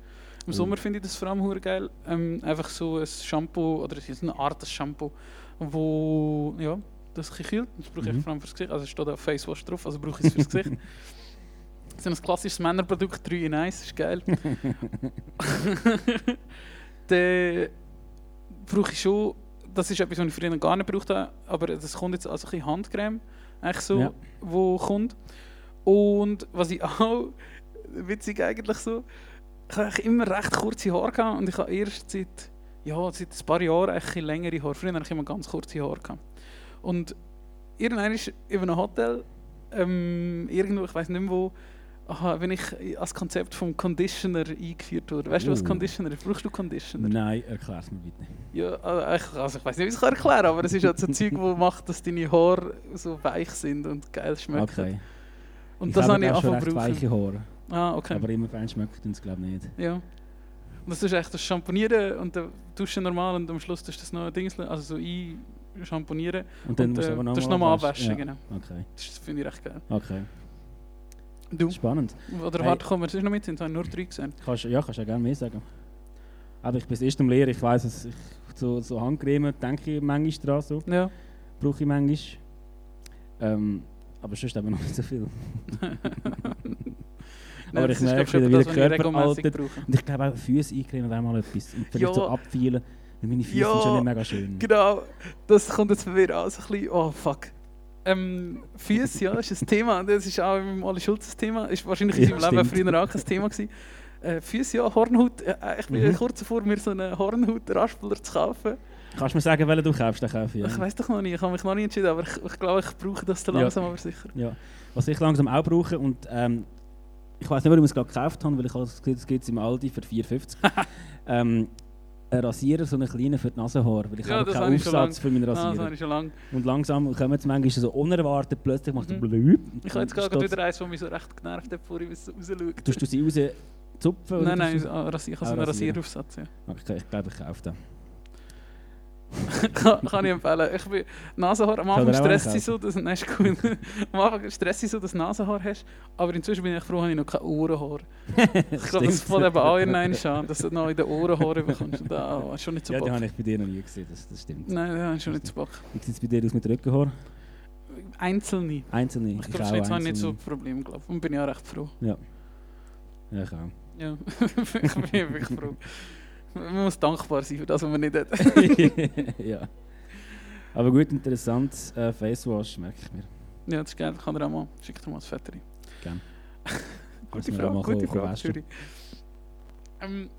Speaker 2: Im
Speaker 3: Oh.
Speaker 2: Sommer finde ich das vor allem geil. Ähm, einfach so ein Shampoo, oder es ist eine Art Shampoo, wo ja, das ein kühlt. Das brauche ich
Speaker 3: Mhm.
Speaker 2: vor allem fürs Gesicht. Also es steht da Face Wash drauf, also brauche ich es fürs Gesicht. So ein klassisches Männerprodukt, 3 in 1, ist geil. Dann brauche ich schon, das ist etwas, was ich früher gar nicht gebraucht habe, aber das kommt jetzt als ein bisschen Handcreme, eigentlich so,
Speaker 3: Ja.
Speaker 2: wo kommt. Und was ich auch, witzig eigentlich so, ich habe immer recht kurze Haare gehabt und ich habe erst seit, ja, seit ein paar Jahren eigentlich ein längere Haare. Früher hatte ich immer ganz kurze Haare. Gehabt. Und irgendwann ist in einem Hotel, ähm, irgendwo, ich weiß nicht mehr wo, aha, wenn ich als Konzept vom Conditioner eingeführt wurde. Weißt du, was
Speaker 3: Oh.
Speaker 2: Conditioner ist? Brauchst du Conditioner?
Speaker 3: Nein, erklär es mir bitte.
Speaker 2: Ja, also ich, also ich weiß nicht, wie ich es kann erklären aber es ist halt so ein Zeug, das macht, dass deine Haare so weich sind und geil schmecken.
Speaker 3: Okay.
Speaker 2: Und
Speaker 3: ich
Speaker 2: das habe ich
Speaker 3: auch schon recht
Speaker 2: brauchen.
Speaker 3: weiche Haare.
Speaker 2: Ah, okay.
Speaker 3: Aber immer fein schmeckt es glaube ich nicht.
Speaker 2: Ja. Und das ist echt das Schamponieren und dann duschen normal und am Schluss tust du das noch ein Ding, also so einschamponieren
Speaker 3: Und dann
Speaker 2: und
Speaker 3: musst
Speaker 2: äh,
Speaker 3: du aber
Speaker 2: das
Speaker 3: nochmal
Speaker 2: nochmal abwaschen.
Speaker 3: Ja.
Speaker 2: Genau.
Speaker 3: Okay,
Speaker 2: Das finde ich recht geil.
Speaker 3: okay.
Speaker 2: Du?
Speaker 3: Spannend.
Speaker 2: Oder
Speaker 3: Hey.
Speaker 2: warte, komm, wir sind noch mit, sind nur drei gesehen.
Speaker 3: Kannst, ja, kannst du ja gerne mehr sagen. Aber ich bin erst am Lehren, ich weiss, dass ich so, so Handcreme denke ich manchmal dran, so.
Speaker 2: Ja.
Speaker 3: brauche ich manchmal. Ähm, aber sonst eben noch nicht so viel. Aber ich merke wieder, wie der Körper altert. Und ich glaube auch Füße eincremen wäre mal etwas. Und vielleicht
Speaker 2: Ja.
Speaker 3: so abfeilen. Weil meine Füße
Speaker 2: Ja.
Speaker 3: sind schon nicht mega schön.
Speaker 2: Genau, das kommt jetzt bei mir auch so ein bisschen, oh fuck. Ähm, Füße, ja, ist ein Thema. Das ist auch im Oli Schulz ein Thema. Ist wahrscheinlich in
Speaker 3: Ja,
Speaker 2: seinem Leben früher auch ein Thema gewesen. Äh, Füße, ja, Hornhaut. Äh, ich bin
Speaker 3: Mhm.
Speaker 2: kurz davor, mir so einen Hornhaut-Raspler zu kaufen.
Speaker 3: Kannst du mir sagen, welchen du kaufst, den kaufe ich.
Speaker 2: Ich
Speaker 3: Ja.
Speaker 2: weiß doch noch nicht, ich habe mich noch nicht entschieden, aber ich, ich glaube, ich brauche das dann
Speaker 3: Ja.
Speaker 2: langsam, aber sicher.
Speaker 3: ja. Was ich langsam auch brauche und ähm, ich weiß nicht, warum ich es gerade gekauft habe, weil ich habe es gesehen, es gibt es im Aldi für 4,50. ähm, ein Rasierer, so einen kleinen für die Nasenhaare, weil ich
Speaker 2: Ja,
Speaker 3: habe
Speaker 2: das
Speaker 3: keinen Aufsatz für meinen
Speaker 2: Ah, das
Speaker 3: Rasierer.
Speaker 2: habe ich schon lange.
Speaker 3: und langsam kommen sie manchmal so unerwartet, plötzlich macht er
Speaker 2: Mhm.
Speaker 3: blöd.
Speaker 2: Ich habe jetzt gerade wieder eins, das mich so recht genervt hat, bevor ich es rausschaue.
Speaker 3: Tust du sie raus zupfen? oder
Speaker 2: Nein, nein, ah, ich habe
Speaker 3: Ah,
Speaker 2: so einen
Speaker 3: Rasierer.
Speaker 2: Rasieraufsatz. Ja.
Speaker 3: Okay, ich glaube, ich kaufe den.
Speaker 2: Kann, kann ich empfehlen. Ich bin Nasenhaar, am Anfang stresst sie so, dass, nein, cool. am Anfang stresst sie so, dass du Nasenhaar hast, aber inzwischen bin ich froh, habe ich noch keine Ohrenhaar. Ich glaube, das fängt eben auch irgendwann an, dass du noch in den Ohrenhaare bekommst. Da oh, schon nicht so
Speaker 3: Ja, die
Speaker 2: Bock.
Speaker 3: habe ich bei dir noch nie gesehen, das, das stimmt.
Speaker 2: Nein, da ist schon nicht so Bock.
Speaker 3: Wie sieht es bei dir aus mit Rückenhaar?
Speaker 2: Einzelne.
Speaker 3: Einzelne?
Speaker 2: Ich glaube, ist jetzt auch nicht so ein Problem, glaube ich. Und bin ich auch recht froh.
Speaker 3: Ja. Ja, ich auch.
Speaker 2: Ja, ich bin wirklich froh. Man muss dankbar sein für das, was man nicht hat.
Speaker 3: ja. Aber gut, interessant. Äh, Face Wash merke ich mir.
Speaker 2: Ja, das ist geil. Kann er auch mal. Schick dir mal das Fetteri.
Speaker 3: Gern.
Speaker 2: gute
Speaker 3: Muss man auch
Speaker 2: Frage, gute Frage. Juri. Ähm,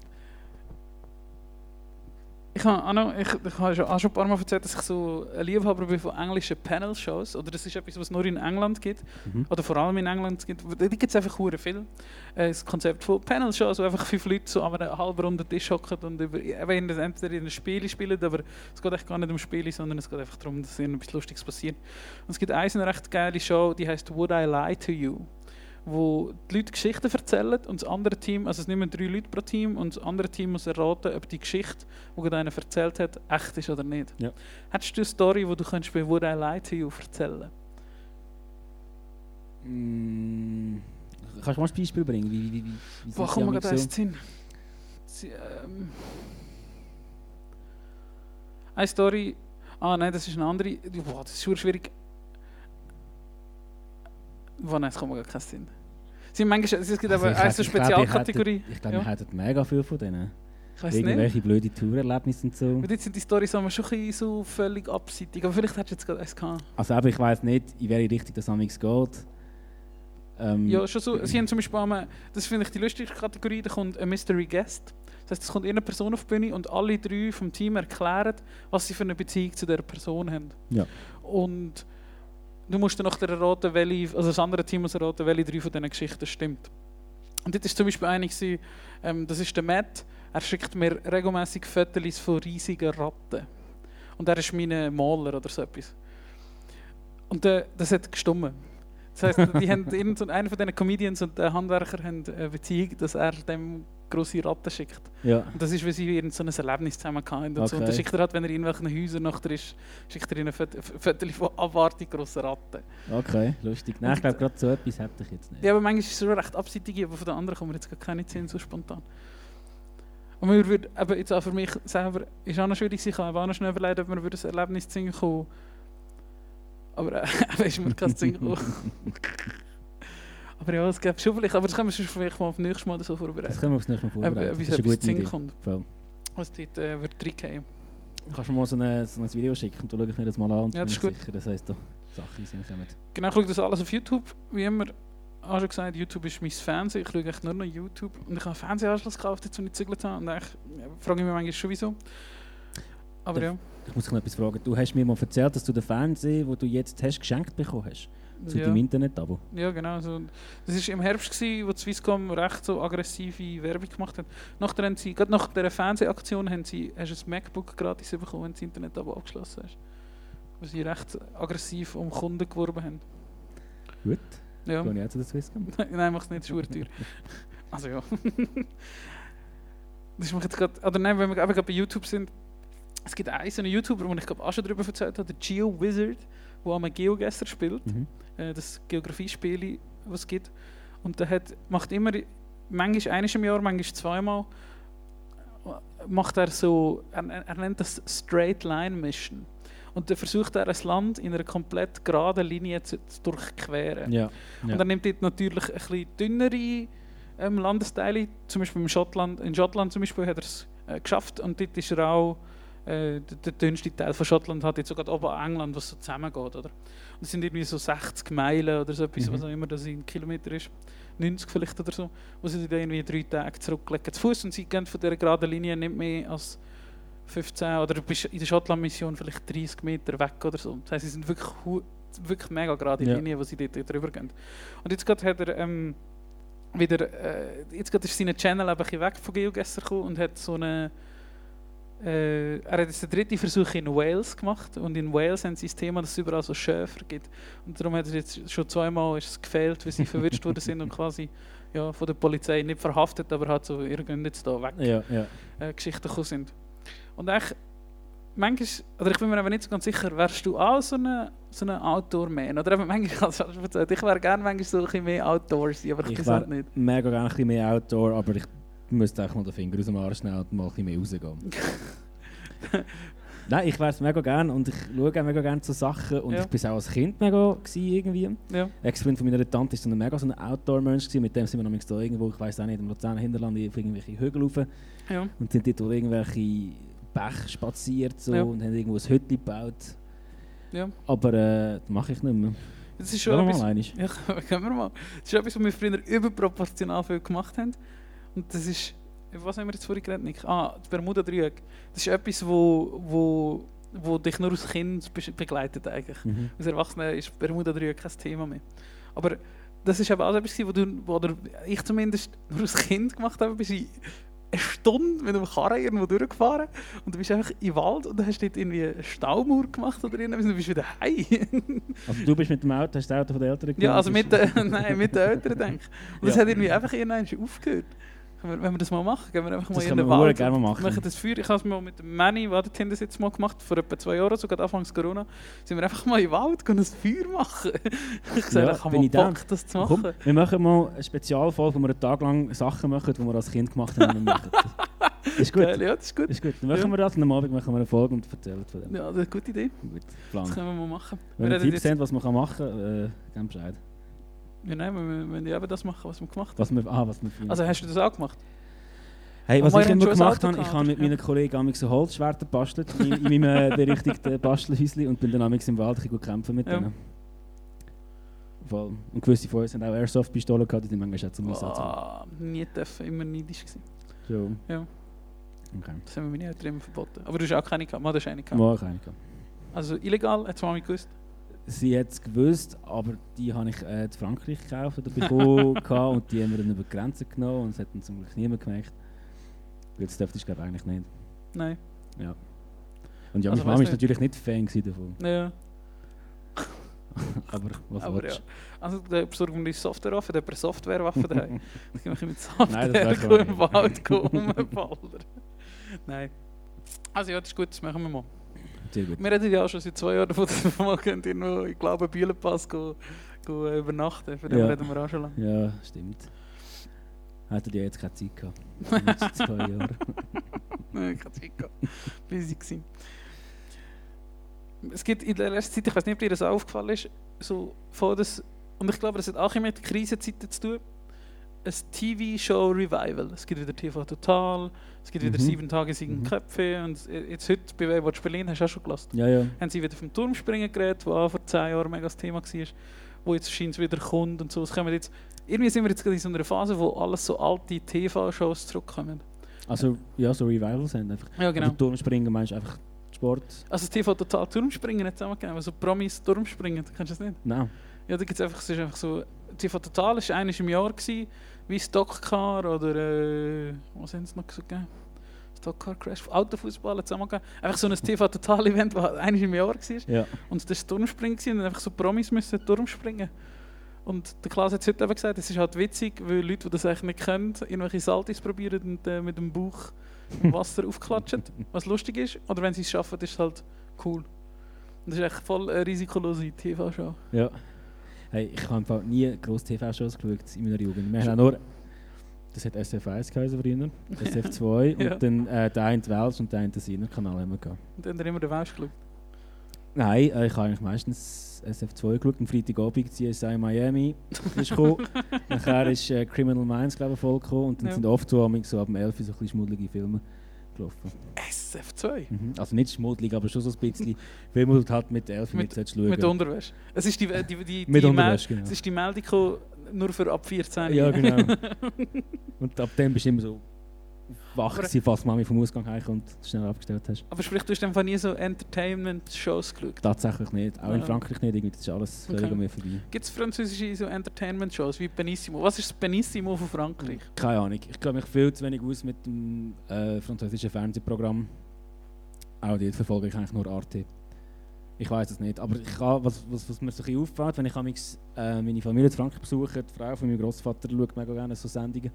Speaker 2: ich habe auch noch, ich, ich habe schon, auch schon ein paar Mal erzählt, dass ich so ein Liebhaber bin von englischen Panel-Shows. Oder das ist etwas, was es nur in England gibt.
Speaker 3: Mhm.
Speaker 2: Oder vor allem in England gibt Da gibt es einfach hure viel. Äh, das Konzept von Panel-Shows, wo einfach fünf Leute so an einem halben runden Tisch hocken und über, entweder in ein Spiel spielen, aber es geht echt gar nicht um Spiele, sondern es geht einfach darum, dass irgendetwas Lustiges passiert. Und es gibt eine recht geile Show, die heißt Would I Lie to You? Wo die Leute Geschichten erzählen und das andere Team, also es nehmen drei Leute pro Team und das andere Team muss erraten, ob die Geschichte, die gerade einer erzählt hat, echt ist oder nicht.
Speaker 3: Ja.
Speaker 2: Hättest du eine Story, die du könntest bei Would I Lie to You erzählen
Speaker 3: Mm, kannst du mal ein Beispiel bringen? Wie, wie, wie, wie
Speaker 2: Boah, komm mal gerade eins. Sie, ähm, eine Story. Ah nein, das ist eine andere. Boah, das ist schwierig. Boah, nein, es kommt mir gar keinen Sinn. Haben manchmal, es gibt
Speaker 3: Also
Speaker 2: aber eine so Spezialkategorie.
Speaker 3: Ich glaube, wir hätten mega viel von denen.
Speaker 2: Ich weiß nicht.
Speaker 3: Irgendwelche blöde Tourerlebnisse und so.
Speaker 2: Und jetzt sind die Storys schon ein bisschen so völlig abseitig. Aber vielleicht hättest du jetzt gerade eins gehabt.
Speaker 3: Also aber ich weiß nicht, in welche Richtung das amigs geht. Ähm,
Speaker 2: Ja, schon so. Sie haben zum Beispiel einmal, das finde ich die lustigste Kategorie, da kommt ein Mystery Guest. Das heißt, es kommt eine Person auf die Bühne und alle drei vom Team erklären, was sie für eine Beziehung zu der Person haben.
Speaker 3: Ja.
Speaker 2: Und du musst dann nachher erraten, welche, also das andere Team muss erraten, welche drei von diesen Geschichten stimmt. Und dort ist zum Beispiel eine, ähm, das ist der Matt, er schickt mir regelmäßig Fotos von riesigen Ratten. Und er ist mein Maler oder so etwas. Und äh, das hat gestummen. Das heisst, die haben einer von diesen Comedians und der Handwerker haben eine Beziehung, dass er dem grosse Ratten schickt.
Speaker 3: Ja.
Speaker 2: Und das ist, weil sie irgend so ein Erlebnis zusammen hatten. Und, so. und dann
Speaker 3: Okay.
Speaker 2: schickt er halt, wenn er in irgendwelchen Häusern noch ist, schickt er ihnen ein Foto von abartig grossen Ratten.
Speaker 3: Okay, lustig. Nein, ich glaube, gerade so etwas hätte ich jetzt nicht.
Speaker 2: Ja, aber manchmal ist es so recht abseitig, aber von den anderen kommen wir jetzt gar keine Sinn, so spontan. Und mir würde, eben jetzt auch für mich selber, ist auch noch schwierig, ich habe auch noch schnell überlegt, ob wir über ein Erlebnis singen kommen. Aber äh, ist mir kein Sinn gekommen. Aber ja, es gibt schon vielleicht, aber das können wir vielleicht mal auf nächstes Mal so
Speaker 3: Das
Speaker 2: vorbereiten.
Speaker 3: können wir nicht mehr
Speaker 2: Ob,
Speaker 3: vorbereiten.
Speaker 2: ob
Speaker 3: Das
Speaker 2: uns
Speaker 3: ist eine gute
Speaker 2: zu
Speaker 3: Idee.
Speaker 2: kommt,
Speaker 3: Voll.
Speaker 2: was dort äh, wird reingehen.
Speaker 3: Kannst du mir mal so, eine, so ein Video schicken? Du schaue ich mir das mal an und
Speaker 2: Ja, das
Speaker 3: bin
Speaker 2: ist
Speaker 3: sicher, das heisst, da Sachen in den Sinn kommen.
Speaker 2: Genau, ich schaue das alles auf YouTube. Wie immer, auch schon gesagt, YouTube ist mein Fernsehen. Ich schaue echt nur noch YouTube. Und ich habe einen Fernsehanschluss gekauft, jetzt, als ich gezügelt habe. Und eigentlich ja, frage ich mich manchmal schon, wieso. Aber ja.
Speaker 3: Ich muss dich noch etwas fragen. Du hast mir mal erzählt, dass du den Fernseher, den du jetzt hast, geschenkt bekommen hast. Zu
Speaker 2: ja.
Speaker 3: deinem Internet-Abo.
Speaker 2: Ja, genau. So. Das war im Herbst, gewesen, wo die Swisscom recht so aggressive Werbung gemacht hat. Nachher haben sie, gerade nach dieser Fernsehaktion haben sie, hast du ein MacBook gratis bekommen, wenn du das Internet aber abgeschlossen hast. Wo sie recht aggressiv um Kunden geworben haben.
Speaker 3: Gut,
Speaker 2: Ja.
Speaker 3: gehe ich auch zu der Swisscom.
Speaker 2: Nein, mach's nicht, das ist. Also ja. das ist mir jetzt gerade, oder nein, wenn wir gerade bei YouTube sind, es gibt einen so einen YouTuber, den ich glaube auch schon darüber erzählt habe, der Geo Wizard, der am Geogesser spielt.
Speaker 3: Mhm.
Speaker 2: äh, das Geografiespiel, was es gibt. Und der hat, macht immer, manchmal eines im Jahr, manchmal zweimal, macht er so, er, er nennt das Straight Line Mission. Und dann versucht er, ein Land in einer komplett geraden Linie zu, zu durchqueren.
Speaker 3: Ja.
Speaker 2: Und er nimmt dort natürlich ein bisschen dünnere ähm, Landesteile, zum Beispiel im Schottland, in Schottland zum Beispiel hat er es äh, geschafft und dort ist er auch äh, der, dünnste Teil von Schottland hat jetzt sogar oben an England, was so zusammengeht, oder? Und das sind irgendwie so 60 Meilen oder so etwas,
Speaker 3: Mhm.
Speaker 2: was auch immer das in Kilometer ist, 90 vielleicht oder so, wo sie dann irgendwie drei Tage zurücklegen zu Fuß und sie gehen von dieser geraden Linie nicht mehr als 15 oder du bist in der Schottland-Mission vielleicht 30 Meter weg oder so. Das heisst, sie sind wirklich, wirklich mega gerade
Speaker 3: Ja.
Speaker 2: Linie, wo sie dort drüber gehen. Und jetzt gerade hat er ähm, wieder, äh, jetzt gerade ist sein Channel ein bisschen weg von GeoGuessr gekommen und hat so eine, äh, er hat jetzt den dritten Versuch in Wales gemacht und in Wales haben sie das Thema, dass es überall so Schäfer gibt. Und darum hat er jetzt schon zweimal ist es gefehlt, weil sie verwirrt worden sind und quasi ja, von der Polizei nicht verhaftet, aber halt so, ihr geht jetzt da weg
Speaker 3: Ja, ja.
Speaker 2: äh, Geschichten gekommen sind. Und eigentlich, manchmal, oder ich bin mir aber nicht so ganz sicher, wärst du auch so ein so eine Outdoor-Man? Oder eben manchmal, also, ich erzählt, ich wäre gerne manchmal so ein bisschen mehr Outdoorsy, aber ich,
Speaker 3: Ich
Speaker 2: halt nicht.
Speaker 3: Mega gerne ein bisschen mehr Outdoor, aber ich müsste einfach mal den Finger aus dem Arsch nehmen und mal ein bisschen mehr rausgehen. Nein, ich wäre es mega gerne und ich schaue auch mega gerne zu Sachen und
Speaker 2: Ja.
Speaker 3: ich bin auch als Kind mega gewesen, irgendwie.
Speaker 2: Ja.
Speaker 3: Ex-Freund von meiner Tante ist so ein mega so ein Outdoor-Mensch mit dem sind wir nämlich da irgendwo, ich weiß auch nicht, im Luzerner Hinterland auf irgendwelche Hügel rauf
Speaker 2: Ja.
Speaker 3: und sind dort durch irgendwelche Bäche spaziert so,
Speaker 2: Ja.
Speaker 3: und haben irgendwo ein Hütchen gebaut.
Speaker 2: Ja.
Speaker 3: Aber äh, das mache ich nicht mehr.
Speaker 2: Das ist
Speaker 3: Schon mal
Speaker 2: etwas, ja, können wir mal. Das ist etwas, was wir früher überproportional viel gemacht haben. Und das ist, was haben wir jetzt vorhin geredet, Nick? Ah, das Bermuda-Dreieck. Das ist etwas, wo, wo, wo dich nur als Kind be- begleitet eigentlich.
Speaker 3: Mhm.
Speaker 2: Als Erwachsener ist Bermuda-Dreieck kein Thema mehr. Aber das ist eben auch etwas, wo, du, wo oder ich zumindest nur als Kind gemacht habe. Bist du eine Stunde mit einem Karren irgendwo durchgefahren und du bist einfach im Wald und hast dort irgendwie eine Staumauer gemacht oder irgendwas und du bist wieder heim.
Speaker 3: Also du bist mit dem Auto, hast das Auto von den Eltern
Speaker 2: ja,
Speaker 3: genommen,
Speaker 2: also mit, den- nein, mit den Eltern, denke ich. Und das
Speaker 3: Ja.
Speaker 2: hat irgendwie einfach irgendwann aufgehört. Wenn wir das mal machen, gehen wir einfach mal
Speaker 3: Das
Speaker 2: in den Wald
Speaker 3: gerne mal
Speaker 2: und
Speaker 3: machen.
Speaker 2: machen das Feuer. Ich habe es mal mit dem Manny, der den Tinder jetzt mal gemacht, vor etwa zwei Jahren, sogar Anfangs Corona, sind wir einfach mal im Wald gehen ein Feuer machen. ich sage,
Speaker 3: Ja,
Speaker 2: ich habe mal. Bock, das zu
Speaker 3: Komm,
Speaker 2: machen.
Speaker 3: wir machen mal eine Spezialfolge, wo wir einen Tag lang Sachen machen, die wir als Kind gemacht haben. und das. Ist gut.
Speaker 2: Geil, ja, das ist gut.
Speaker 3: Ist gut. Dann machen
Speaker 2: Ja.
Speaker 3: wir das und am Abend machen wir eine Folge und erzählen von dem.
Speaker 2: Ja, das ist eine gute Idee.
Speaker 3: Gut,
Speaker 2: Das
Speaker 3: Plan.
Speaker 2: können wir mal machen.
Speaker 3: Wenn
Speaker 2: wir
Speaker 3: Tipps habt, was man kann machen kann, äh, gebt Bescheid.
Speaker 2: Ja, nein, wir müssen eben das machen, was wir gemacht haben.
Speaker 3: Was wir, ah, was wir finden.
Speaker 2: Also hast du das auch gemacht?
Speaker 3: hey, was ich immer
Speaker 2: schon
Speaker 3: gemacht habe, ich habe mit
Speaker 2: ja.
Speaker 3: meinen Kollegen einmal so Holzschwerter gebastelt, in, in meinem äh, berüchtigten Bastelhäuschen und bin dann einmal im Wald bisschen kämpfen mit
Speaker 2: Ja.
Speaker 3: denen. Voll. Und gewisse von uns haben auch Airsoft-Pistolen gehabt, die sind manchmal auch zum Einsatz.
Speaker 2: Ah, nie dürfen, immer neidisch gewesen.
Speaker 3: So.
Speaker 2: Ja.
Speaker 3: Okay.
Speaker 2: Das haben wir meine Eltern immer verboten. Aber du hast auch keine gehabt. Du hast eine gehabt.
Speaker 3: Mal keine gehabt.
Speaker 2: Also illegal, hat es Mami gewusst.
Speaker 3: Sie hat es gewusst, aber die habe ich äh, in Frankreich gekauft oder bekommen und die haben wir dann über die Grenze genommen und es hat dann zum Glück niemand gemerkt. Weil das dürfte ich glaube eigentlich nicht.
Speaker 2: Nein.
Speaker 3: Und ja,
Speaker 2: Also
Speaker 3: meine Mama
Speaker 2: nicht.
Speaker 3: natürlich nicht Fan davon.
Speaker 2: Ja.
Speaker 3: Aber was
Speaker 2: Aber ja.
Speaker 3: willst
Speaker 2: Also da besorgen wir uns Software auf, hat jemand eine Softwarewaffe daheim. Dann können wir mit
Speaker 3: Nein, das
Speaker 2: Software
Speaker 3: wär
Speaker 2: im. Wald rumballern. Nein. Also ja, das ist gut, das machen wir mal.
Speaker 3: Sehr gut.
Speaker 2: Wir reden ja auch schon seit zwei Jahren davon, dass wir mal irgendwo, ich glaube, Bühlenpass go, go äh, übernachten. Von dem
Speaker 3: Ja.
Speaker 2: reden wir auch schon lange.
Speaker 3: Ja, stimmt. Hättet ihr jetzt keine Zeit gehabt. Die letzten zwei Jahre.
Speaker 2: Nein, hatte Zeit gehabt. Busy gewesen. Es gibt in der letzten Zeit, ich weiß nicht, ob dir das aufgefallen ist, so vor das, und ich glaube, das hat auch immer mit Krisenzeiten zu tun, ein TV-Show-Revival. Es gibt wieder TV Total, es gibt wieder
Speaker 3: Mhm.
Speaker 2: sieben Tage, sieben
Speaker 3: Mhm.
Speaker 2: Köpfe und jetzt heute bei Baywatch Berlin, hast du auch schon gelassen,
Speaker 3: Ja, ja.
Speaker 2: haben sie wieder vom Turmspringen geredet, was auch vor zehn Jahren mega das Thema war, wo jetzt scheint es wieder kommt und so. Es kommen jetzt, irgendwie sind wir jetzt gerade in so einer Phase, wo alles so alte TV-Shows zurückkommen.
Speaker 3: Also, ja, so Revivals haben einfach.
Speaker 2: Ja, genau.
Speaker 3: Also Turmspringen meinst du einfach Sport?
Speaker 2: Also das TV Total Turmspringen hat zusammengegeben, also Promis Turmspringen, kennst du das nicht?
Speaker 3: Nein.
Speaker 2: Ja, da gibt's einfach, es ist einfach so, TV Total war eines im Jahr, gewesen, wie Stockcar oder, äh, was haben sie noch gegeben? Stockcar Crash, Autofußball zusammengegeben. Einfach so ein TV Total Event, das eines im Jahr war.
Speaker 3: Ja.
Speaker 2: Und das war Turmspringen und einfach so Promis müssen Turmspringen. Und der Klaas hat es heute eben gesagt, es ist halt witzig, weil Leute, die das eigentlich nicht können, irgendwelche Saltis probieren und äh, mit dem Bauch im Wasser aufklatschen, was lustig ist. Oder wenn sie es schaffen, ist es halt cool. Und das ist echt voll eine risikolose TV-Show.
Speaker 3: Ja. Hey, ich habe einfach nie grosse TV-Shows geschaut in meiner Jugend. Wir haben nur. Das hat SF1 geheißen früher, SF2
Speaker 2: Ja.
Speaker 3: und dann äh, der eine Welsh und der eine Sinner-Kanal haben wir gehabt.
Speaker 2: Und dann haben immer den Welsch geschaut.
Speaker 3: Nein, äh, ich habe eigentlich meistens SF2 geschaut. Am Freitagabend CSI Miami ist gekommen. Nachher ist äh, Criminal Minds glaube ich voll gekommen und dann
Speaker 2: Ja.
Speaker 3: sind oft so, so ab dem 11 Uhr so ein bisschen schmuddelige Filme gelaufen.
Speaker 2: SF2?
Speaker 3: Mhm. Also nicht schmuddelig, aber schon so ein bisschen die du halt mit 11 Uhr
Speaker 2: Mit-
Speaker 3: solltest schauen.
Speaker 2: Mit Unterwäsche. Es ist die, die, die, die,
Speaker 3: Mit
Speaker 2: die
Speaker 3: Unterwäsche, genau.
Speaker 2: Es ist die Meldung nur für ab 14.
Speaker 3: Ja, genau. und ab dem bist du immer so wach gewesen, falls Mami vom Ausgang heimkommt und schnell abgestellt hast.
Speaker 2: Aber sprich, du hast einfach nie so Entertainment-Shows geschaut.
Speaker 3: Tatsächlich nicht. Auch in
Speaker 2: Ja.
Speaker 3: Frankreich nicht. Irgendwie, das ist alles völlig
Speaker 2: Okay.
Speaker 3: an mir vorbei.
Speaker 2: Gibt es französische so Entertainment-Shows wie Benissimo? Was ist das Benissimo von Frankreich?
Speaker 3: Keine Ahnung. Ich kenne mich viel zu wenig aus mit dem äh, französischen Fernsehprogramm. Auch dort verfolge ich eigentlich nur Arte. Ich weiß es nicht. Aber ich kann, was, was, was mir so ein bisschen auffällt, wenn ich amigs, äh, meine Familie in Frankreich besuche, die Frau von meinem Großvater schaut mega gerne so Sendungen.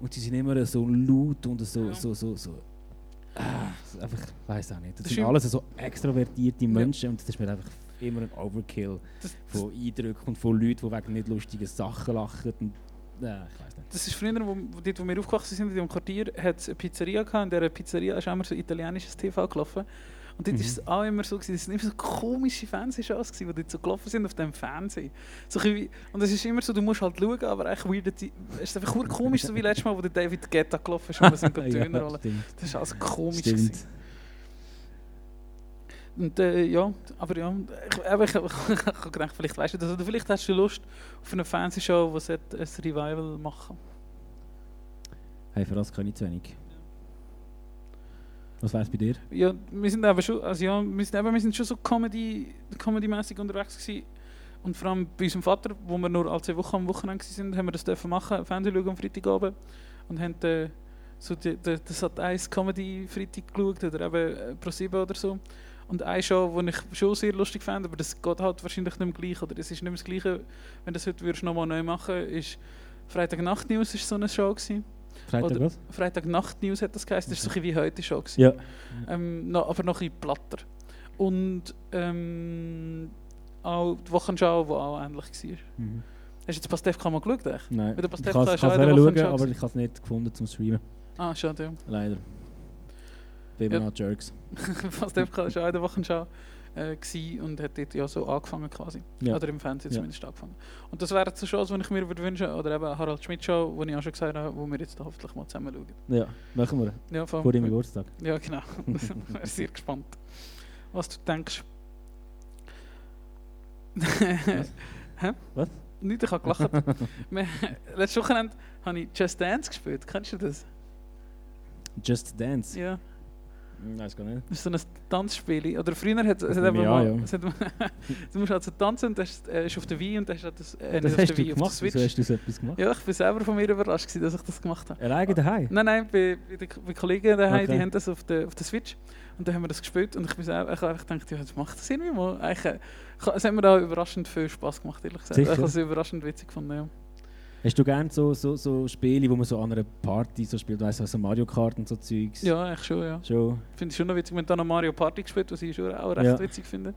Speaker 3: Und die sind immer so laut und so,
Speaker 2: Ja.
Speaker 3: so, so, so. So einfach, ich weiß auch nicht. Das,
Speaker 2: Das
Speaker 3: sind alles so extrovertierte Menschen und das ist mir einfach immer ein Overkill
Speaker 2: Das,
Speaker 3: von Eindrücken und von Leuten, die wegen nicht lustigen Sachen lachen. Und, äh, ich weiß nicht.
Speaker 2: das ist früher, wo, dort, wo wir aufgewachsen sind, in dem Quartier, hat es eine Pizzeria gehabt. In dieser Pizzeria ist immer so italienisches TV gelaufen. Und dort war
Speaker 3: Mhm.
Speaker 2: es auch immer so, gewesen, das sind immer so komische Fernsehshows, gewesen, die dort so gelaufen sind auf dem Fernsehen. So wie, und es ist immer so, du musst halt schauen, aber echt weird. Es ist einfach komisch, so wie letztes Mal, wo der David Guetta gelaufen ist und wir sind Töne rollen. Das war also komisch.
Speaker 3: stimmt.
Speaker 2: Gewesen. Und äh, ja, aber ja, ich, aber ich, ich, ich habe gedacht, vielleicht weißt du das, oder vielleicht hast du Lust auf eine Fernsehshow, die sollte ein Revival machen.
Speaker 3: Hey, für das kann ich zu wenig. Was wär's bei dir?
Speaker 2: Ja, wir sind aber schon, also ja, wir sind, eben, wir sind schon so Comedy, Comedy-mäßig unterwegs gewesen. Und vor allem bei unserem Vater, wo wir nur alle zwei Wochen am Wochenende waren, haben wir das dürfen machen, Fernsehen schauen am Freitagabend. Und haben äh, so die, die, das hat eins Comedy Freitag geschaut oder eben äh, Pro7 oder so. Und eine Show, die ich schon sehr lustig fand, aber das geht halt wahrscheinlich nicht mehr gleich, oder es ist nicht mehr das Gleiche, wenn das heute würdest nochmal neu machen ist Freitag Nacht News ist so eine Show gewesen.
Speaker 3: Freitag was?
Speaker 2: Freitag Nacht News hat das geheißen, das ist so ein bisschen wie heute Show gewesen.
Speaker 3: Ja.
Speaker 2: Ähm, noch, aber noch ein bisschen platter. Und ähm, auch die Wochenschau, die auch ähnlich war.
Speaker 3: Mhm.
Speaker 2: Hast du jetzt Pastewka mal geschaut? Echt?
Speaker 3: Nein.
Speaker 2: Weil der
Speaker 3: Ich kann
Speaker 2: ist auch
Speaker 3: es schauen, aber ich habe es nicht gefunden zum Streamen.
Speaker 2: Ah, schade, ja.
Speaker 3: Leider. Bin immer
Speaker 2: Ja.
Speaker 3: noch Jerks.
Speaker 2: Pastewka war auch in der Wochenschau äh, und hat dort ja so angefangen quasi.
Speaker 3: Ja.
Speaker 2: Oder im Fernsehen
Speaker 3: Ja.
Speaker 2: zumindest angefangen. Und das wären so Shows, die ich mir würde wünschen Oder eben Harald Schmidt Show, die ich auch schon gesagt habe, wo wir jetzt da hoffentlich mal zusammen schauen.
Speaker 3: Ja, machen wir.
Speaker 2: Ja, vor
Speaker 3: deinem Geburtstag.
Speaker 2: Ja, genau. Ich wäre sehr gespannt, was du denkst. Hä?
Speaker 3: Was?
Speaker 2: Nicht, ich habe gelacht. Letztes Wochenende habe ich Just Dance gespielt. Kennst du das?
Speaker 3: Just Dance.
Speaker 2: Ja.
Speaker 3: Hm, Weiß gar nicht.
Speaker 2: Das ist so ein Tanzspiel. Oder früher hat es
Speaker 3: an,
Speaker 2: mal...
Speaker 3: ja.
Speaker 2: hat, du musst also tanzen und das äh, ist auf der Wii und das ist das, äh,
Speaker 3: das hast
Speaker 2: der
Speaker 3: du gemacht?
Speaker 2: Switch.
Speaker 3: Wieso hast du so etwas gemacht?
Speaker 2: Ja, ich bin selber von mir überrascht, gewesen, dass ich das gemacht habe.
Speaker 3: Alleine daheim?
Speaker 2: Nein, nein, bei, bei, bei Kollegen daheim, die
Speaker 3: Okay.
Speaker 2: haben das auf der, auf der Switch. Und dann haben wir das gespielt und ich, bin selber, ich einfach gedacht, ja, das macht das irgendwie mal. Eigentlich, äh, es hat mir auch überraschend viel Spass gemacht, ehrlich gesagt.
Speaker 3: Sicher?
Speaker 2: Ich habe es überraschend witzig gefunden, ja.
Speaker 3: Hast du gerne so, so, so Spiele, wo man so an einer Party so spielt, weißt du, so Mario Kart und so Zeugs?
Speaker 2: Ja, eigentlich schon, ja.
Speaker 3: Schon.
Speaker 2: Finde ich schon noch witzig, wenn du dann noch Mario Party gespielt was ich schon auch recht
Speaker 3: Ja.
Speaker 2: witzig finde.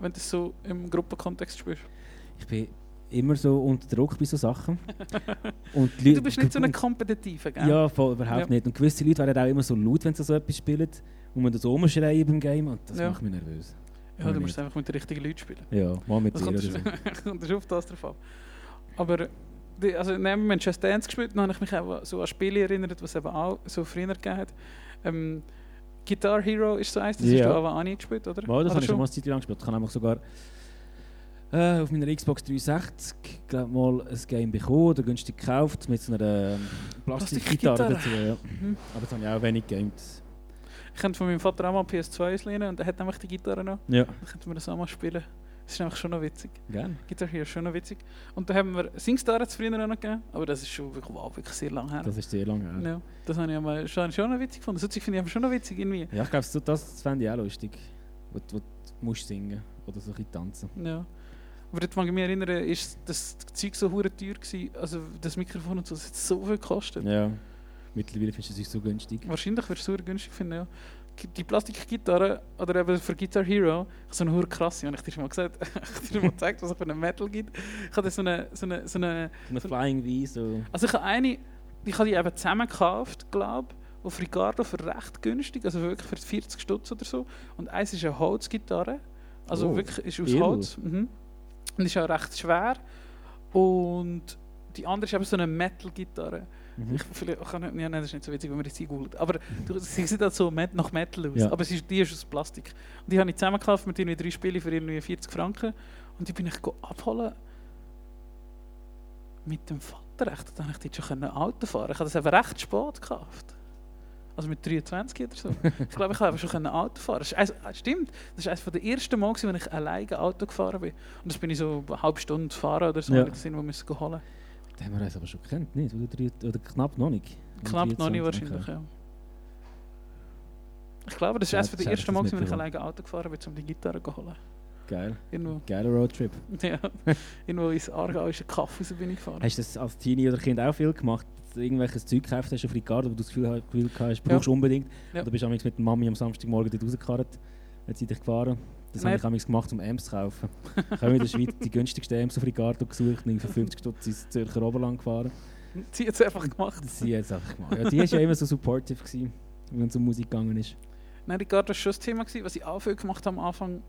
Speaker 2: Wenn du es so im Gruppenkontext spielst.
Speaker 3: Ich bin immer so unter Druck bei so Sachen. und
Speaker 2: Du bist nicht so ein kompetitiver, gell?
Speaker 3: Ja, voll, überhaupt
Speaker 2: Ja.
Speaker 3: nicht. Und gewisse Leute werden auch immer so laut, wenn sie so etwas spielen. Und man das rumschreien beim Game und das
Speaker 2: Ja.
Speaker 3: macht mich nervös.
Speaker 2: Ja,
Speaker 3: Kann
Speaker 2: du musst einfach mit den richtigen Leuten spielen.
Speaker 3: Ja, mal mit
Speaker 2: Das
Speaker 3: dir oder so.
Speaker 2: das kommt auf das drauf an. Aber also, nehmen wir Just Dance gespielt, dann habe ich mich auch so an Spiele erinnert, was es eben auch so früher gegeben hat. Ähm, Guitar Hero ist so eins, das
Speaker 3: Ja.
Speaker 2: hast du aber auch nie gespielt, oder?
Speaker 3: Mal, das habe ich schon mal eine Zeit lang gespielt. Ich habe nämlich sogar äh, auf meiner Xbox 360 glaub, mal ein Game bekommen oder günstig gekauft mit so einer ähm, Plastikgitarre dazu. Ja.
Speaker 2: Mhm.
Speaker 3: Aber das habe ich auch wenig gamed.
Speaker 2: Ich könnte von meinem Vater auch mal PS2 ausleihen und er hat nämlich die Gitarre noch.
Speaker 3: Ja,
Speaker 2: Dann könnten wir das auch mal spielen. Das ist einfach schon noch witzig.
Speaker 3: gerne.
Speaker 2: Guitar Hero ist schon noch witzig. Und da haben wir Singstar jetzt früher auch noch gegeben, aber das ist schon wirklich, wow, wirklich sehr lang her.
Speaker 3: Das ist sehr lange her.
Speaker 2: ja, das habe ich aber schon, schon noch witzig gefunden. So Zeug finde ich aber schon noch witzig irgendwie.
Speaker 3: Ja, ich glaube, so, das, fände ich auch lustig. Wo, du- wo du musst singen oder so ein bisschen tanzen.
Speaker 2: Ja. Aber dort mag ich mich erinnern, ist das Zeug so hure teuer gewesen. Also das Mikrofon und so, das hat so viel gekostet.
Speaker 3: Ja. Mittlerweile findest du es so günstig.
Speaker 2: Wahrscheinlich wirst du es günstig finden, ja. Die Plastikgitarre, oder eben für Guitar Hero, ich so eine hure krasse, habe ich dir schon mal gesagt, ich dir mal gezeigt, was es für eine Metal gibt. Ich hatte so eine, so eine, so eine
Speaker 3: So Flying V, so.
Speaker 2: also ich habe eine, ich habe die eben zusammen gekauft, glaube auf Ricardo für recht günstig, also wirklich für 40 Stutz oder so. Und eins ist eine Holzgitarre, also
Speaker 3: Oh,
Speaker 2: wirklich ist aus. Holz. Mhm. Und ist auch recht schwer. Und die andere ist eben so eine Metal-Gitarre.
Speaker 3: Mhm.
Speaker 2: Ich, vielleicht, ich kann nicht, ja, nein, das ist nicht so witzig, wenn man das googelt. Aber du, sie sieht halt so met, nach Metal aus.
Speaker 3: Ja.
Speaker 2: Aber sie, ist- die ist aus Plastik. Und die habe ich zusammengekauft mit irgendwie drei Spielen für irgendwie 40 Franken. Und die bin ich abholen mit dem Vater. Echt, da habe ich dort schon Auto fahren. Ich habe das eben recht spät gekauft. Also mit 23 oder so. ich glaube, ich habe schon Auto fahren. Das ist eins, ah, stimmt, das war eines der ersten Mal, wenn ich alleine Auto gefahren bin. Und das bin ich so eine halbe Stunde fahren oder so,
Speaker 3: Ja.
Speaker 2: ich das irgendwo holen.
Speaker 3: Den haben wir uns aber schon gekannt, nicht? Oder, drei, oder knapp noch nicht.
Speaker 2: Knapp noch nicht
Speaker 3: 23,
Speaker 2: wahrscheinlich,
Speaker 3: okay.
Speaker 2: ja. Ich glaube, das ist
Speaker 3: Ja,
Speaker 2: eines der
Speaker 3: das
Speaker 2: ersten
Speaker 3: habe
Speaker 2: Mal, wenn ich alleine Auto gefahren bin, um die Gitarre zu holen.
Speaker 3: Geil.
Speaker 2: Irgendwo,
Speaker 3: Geiler Roadtrip.
Speaker 2: ja, irgendwo ins Aargauische Kaff raus bin ich gefahren.
Speaker 3: Hast du das als Teenie oder Kind auch viel gemacht? Irgendwelches Zeug gekauft hast auf Ricardo, wo du das Gefühl, Gefühl hast, brauchst du unbedingt?
Speaker 2: Ja.
Speaker 3: Oder bist du mit der Mami am Samstagmorgen dort rausgekarrt? Hat sie dich gefahren? Das habe ich amigs gemacht, um Amps zu kaufen. ich habe in der Schweiz die günstigsten Amps auf Ricardo gesucht und für 50 Stutz ins Zürcher Oberland gefahren.
Speaker 2: Sie hat es einfach gemacht.
Speaker 3: Sie hat es einfach gemacht. Ja, die war ja immer so supportive, gewesen, wenn es um Musik gegangen ist.
Speaker 2: Nein, Ricardo war schon das Thema, was ich auch viel gemacht habe am Anfang.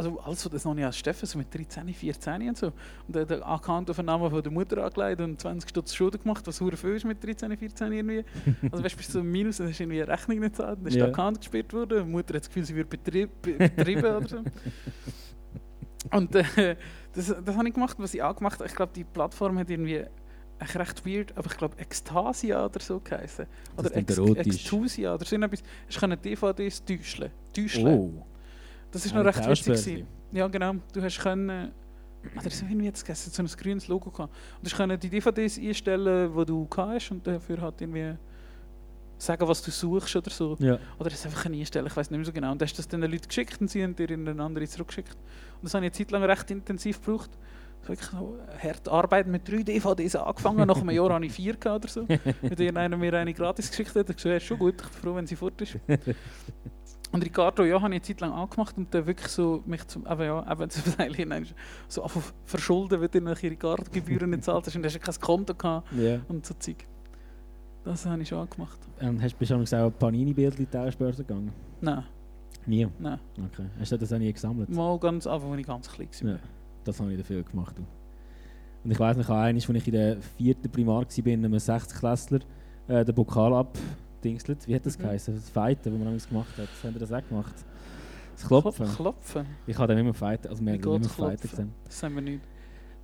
Speaker 2: Also alles, was das noch nicht als Steffen, so mit 13, 14 und so. Und er hat den Account auf den Namen von der Mutter angelegt und 20 Stutz Schulden gemacht, was hure viel ist mit 13, 14 irgendwie. Also weißt du, bist du so im Minus, dann hast du irgendwie eine Rechnung nicht gezahlt, dann ist
Speaker 3: Ja.
Speaker 2: der Account gesperrt worden, die Mutter hat das Gefühl, sie wird betrieb, be- betrieben oder so. Und äh, das, das habe ich gemacht, was ich auch gemacht habe. Ich glaube, die Plattform hat irgendwie echt recht weird, aber ich glaube Extasia oder so geheißen. Oder Ex. Extusia oder so etwas. Du konntest DVDs täuscheln. täuscheln.
Speaker 3: Oh,
Speaker 2: Das ist noch recht witzig. Ja, genau. Du hast können. Ah, das ist irgendwie jetzt gegessen, so ein grünes Logo gehabt. Und du hast die DVDs einstellen, die du hast und dafür halt irgendwie sagen, was du suchst oder so.
Speaker 3: Ja.
Speaker 2: Oder das einfach einstellen, ich weiß nicht mehr so genau. Und du hast das den Leuten geschickt und sie haben dir in eine andere zurückgeschickt. Und das habe ich eine Zeit lang recht intensiv gebraucht. Ich habe wirklich so hart arbeiten mit drei DVDs angefangen. Nach einem Jahr hatte ich vier oder so. Mit irgendeiner mir eine gratis geschickt hat. Ich gesagt, schon gut, ich bin froh, wenn sie fort ist. Und Ricardo, ja, habe ich eine Zeit lang angemacht und dann wirklich so mich zum, eben ja, eben zum Teil hinein so einfach verschulden, weil du nachher Ricardo-Gebühren nicht zahlt hast und hast ja kein Konto gehabt
Speaker 3: ja.
Speaker 2: und so Zeug. Das habe ich schon angemacht.
Speaker 3: Ähm, hast, du amigs auch an Panini-Bilder in die Tauschbörse gegangen?
Speaker 2: Nein,
Speaker 3: Nie?
Speaker 2: nein.
Speaker 3: Okay. Hast du das auch nie gesammelt?
Speaker 2: Mal ganz einfach, als ich ganz klein war.
Speaker 3: Ja, das habe ich dafür gemacht. Und ich weiss noch, eines, als ich in der vierten Primar war, bin, einem 60-Klässler äh, den Pokal abdingselt. Wie hat das
Speaker 2: Mhm.
Speaker 3: geheißen? Das Fighten, das man damals gemacht hat. Haben wir das auch gemacht? Das Klopfen.
Speaker 2: Klopfen?
Speaker 3: Ich habe dann immer Fighten, also wir haben immer? Fighten gesehen.
Speaker 2: Das haben wir nicht.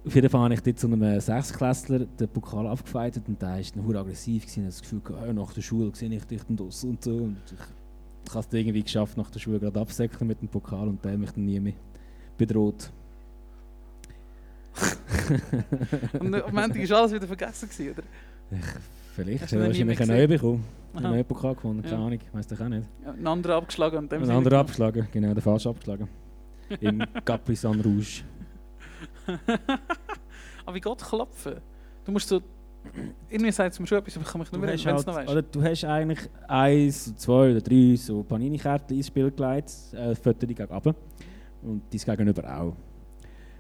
Speaker 3: Auf jeden Fall habe ich dort zu einem 6-Klässler den Pokal abgefeitet und der war dann hure aggressiv. Ich hatte das Gefühl, «Hey, nach der Schule sehe ich dich dann das und so. Und ich ich habe es irgendwie geschafft, nach der Schule gerade absäckeln mit dem Pokal und der hat mich dann nie mehr bedroht.
Speaker 2: Und am Montag war alles wieder vergessen, oder?
Speaker 3: Vielleicht
Speaker 2: nie
Speaker 3: wahrscheinlich einen neuen bekommen. Einen neuen Pokal gewonnen, keine
Speaker 2: Ja.
Speaker 3: Ahnung, weiss doch auch nicht.
Speaker 2: Ja, ein anderer abgeschlagen und dem
Speaker 3: Ein
Speaker 2: Sinne
Speaker 3: anderer
Speaker 2: genommen.
Speaker 3: abgeschlagen, genau, der falsch abgeschlagen. Im Caprisan Rouge.
Speaker 2: Aber wie geht klopfen? Du musst so... Irgendwie sagt es mir schon etwas, aber ich kann mich nicht mehr
Speaker 3: hast,
Speaker 2: erinnern, wenn
Speaker 3: halt,
Speaker 2: es noch weißt.
Speaker 3: oder du hast eigentlich eins, zwei oder drei so Panini-Karten ins Spiel gelegt, äh, Fotos gegen runter. Und dein Gegenüber auch.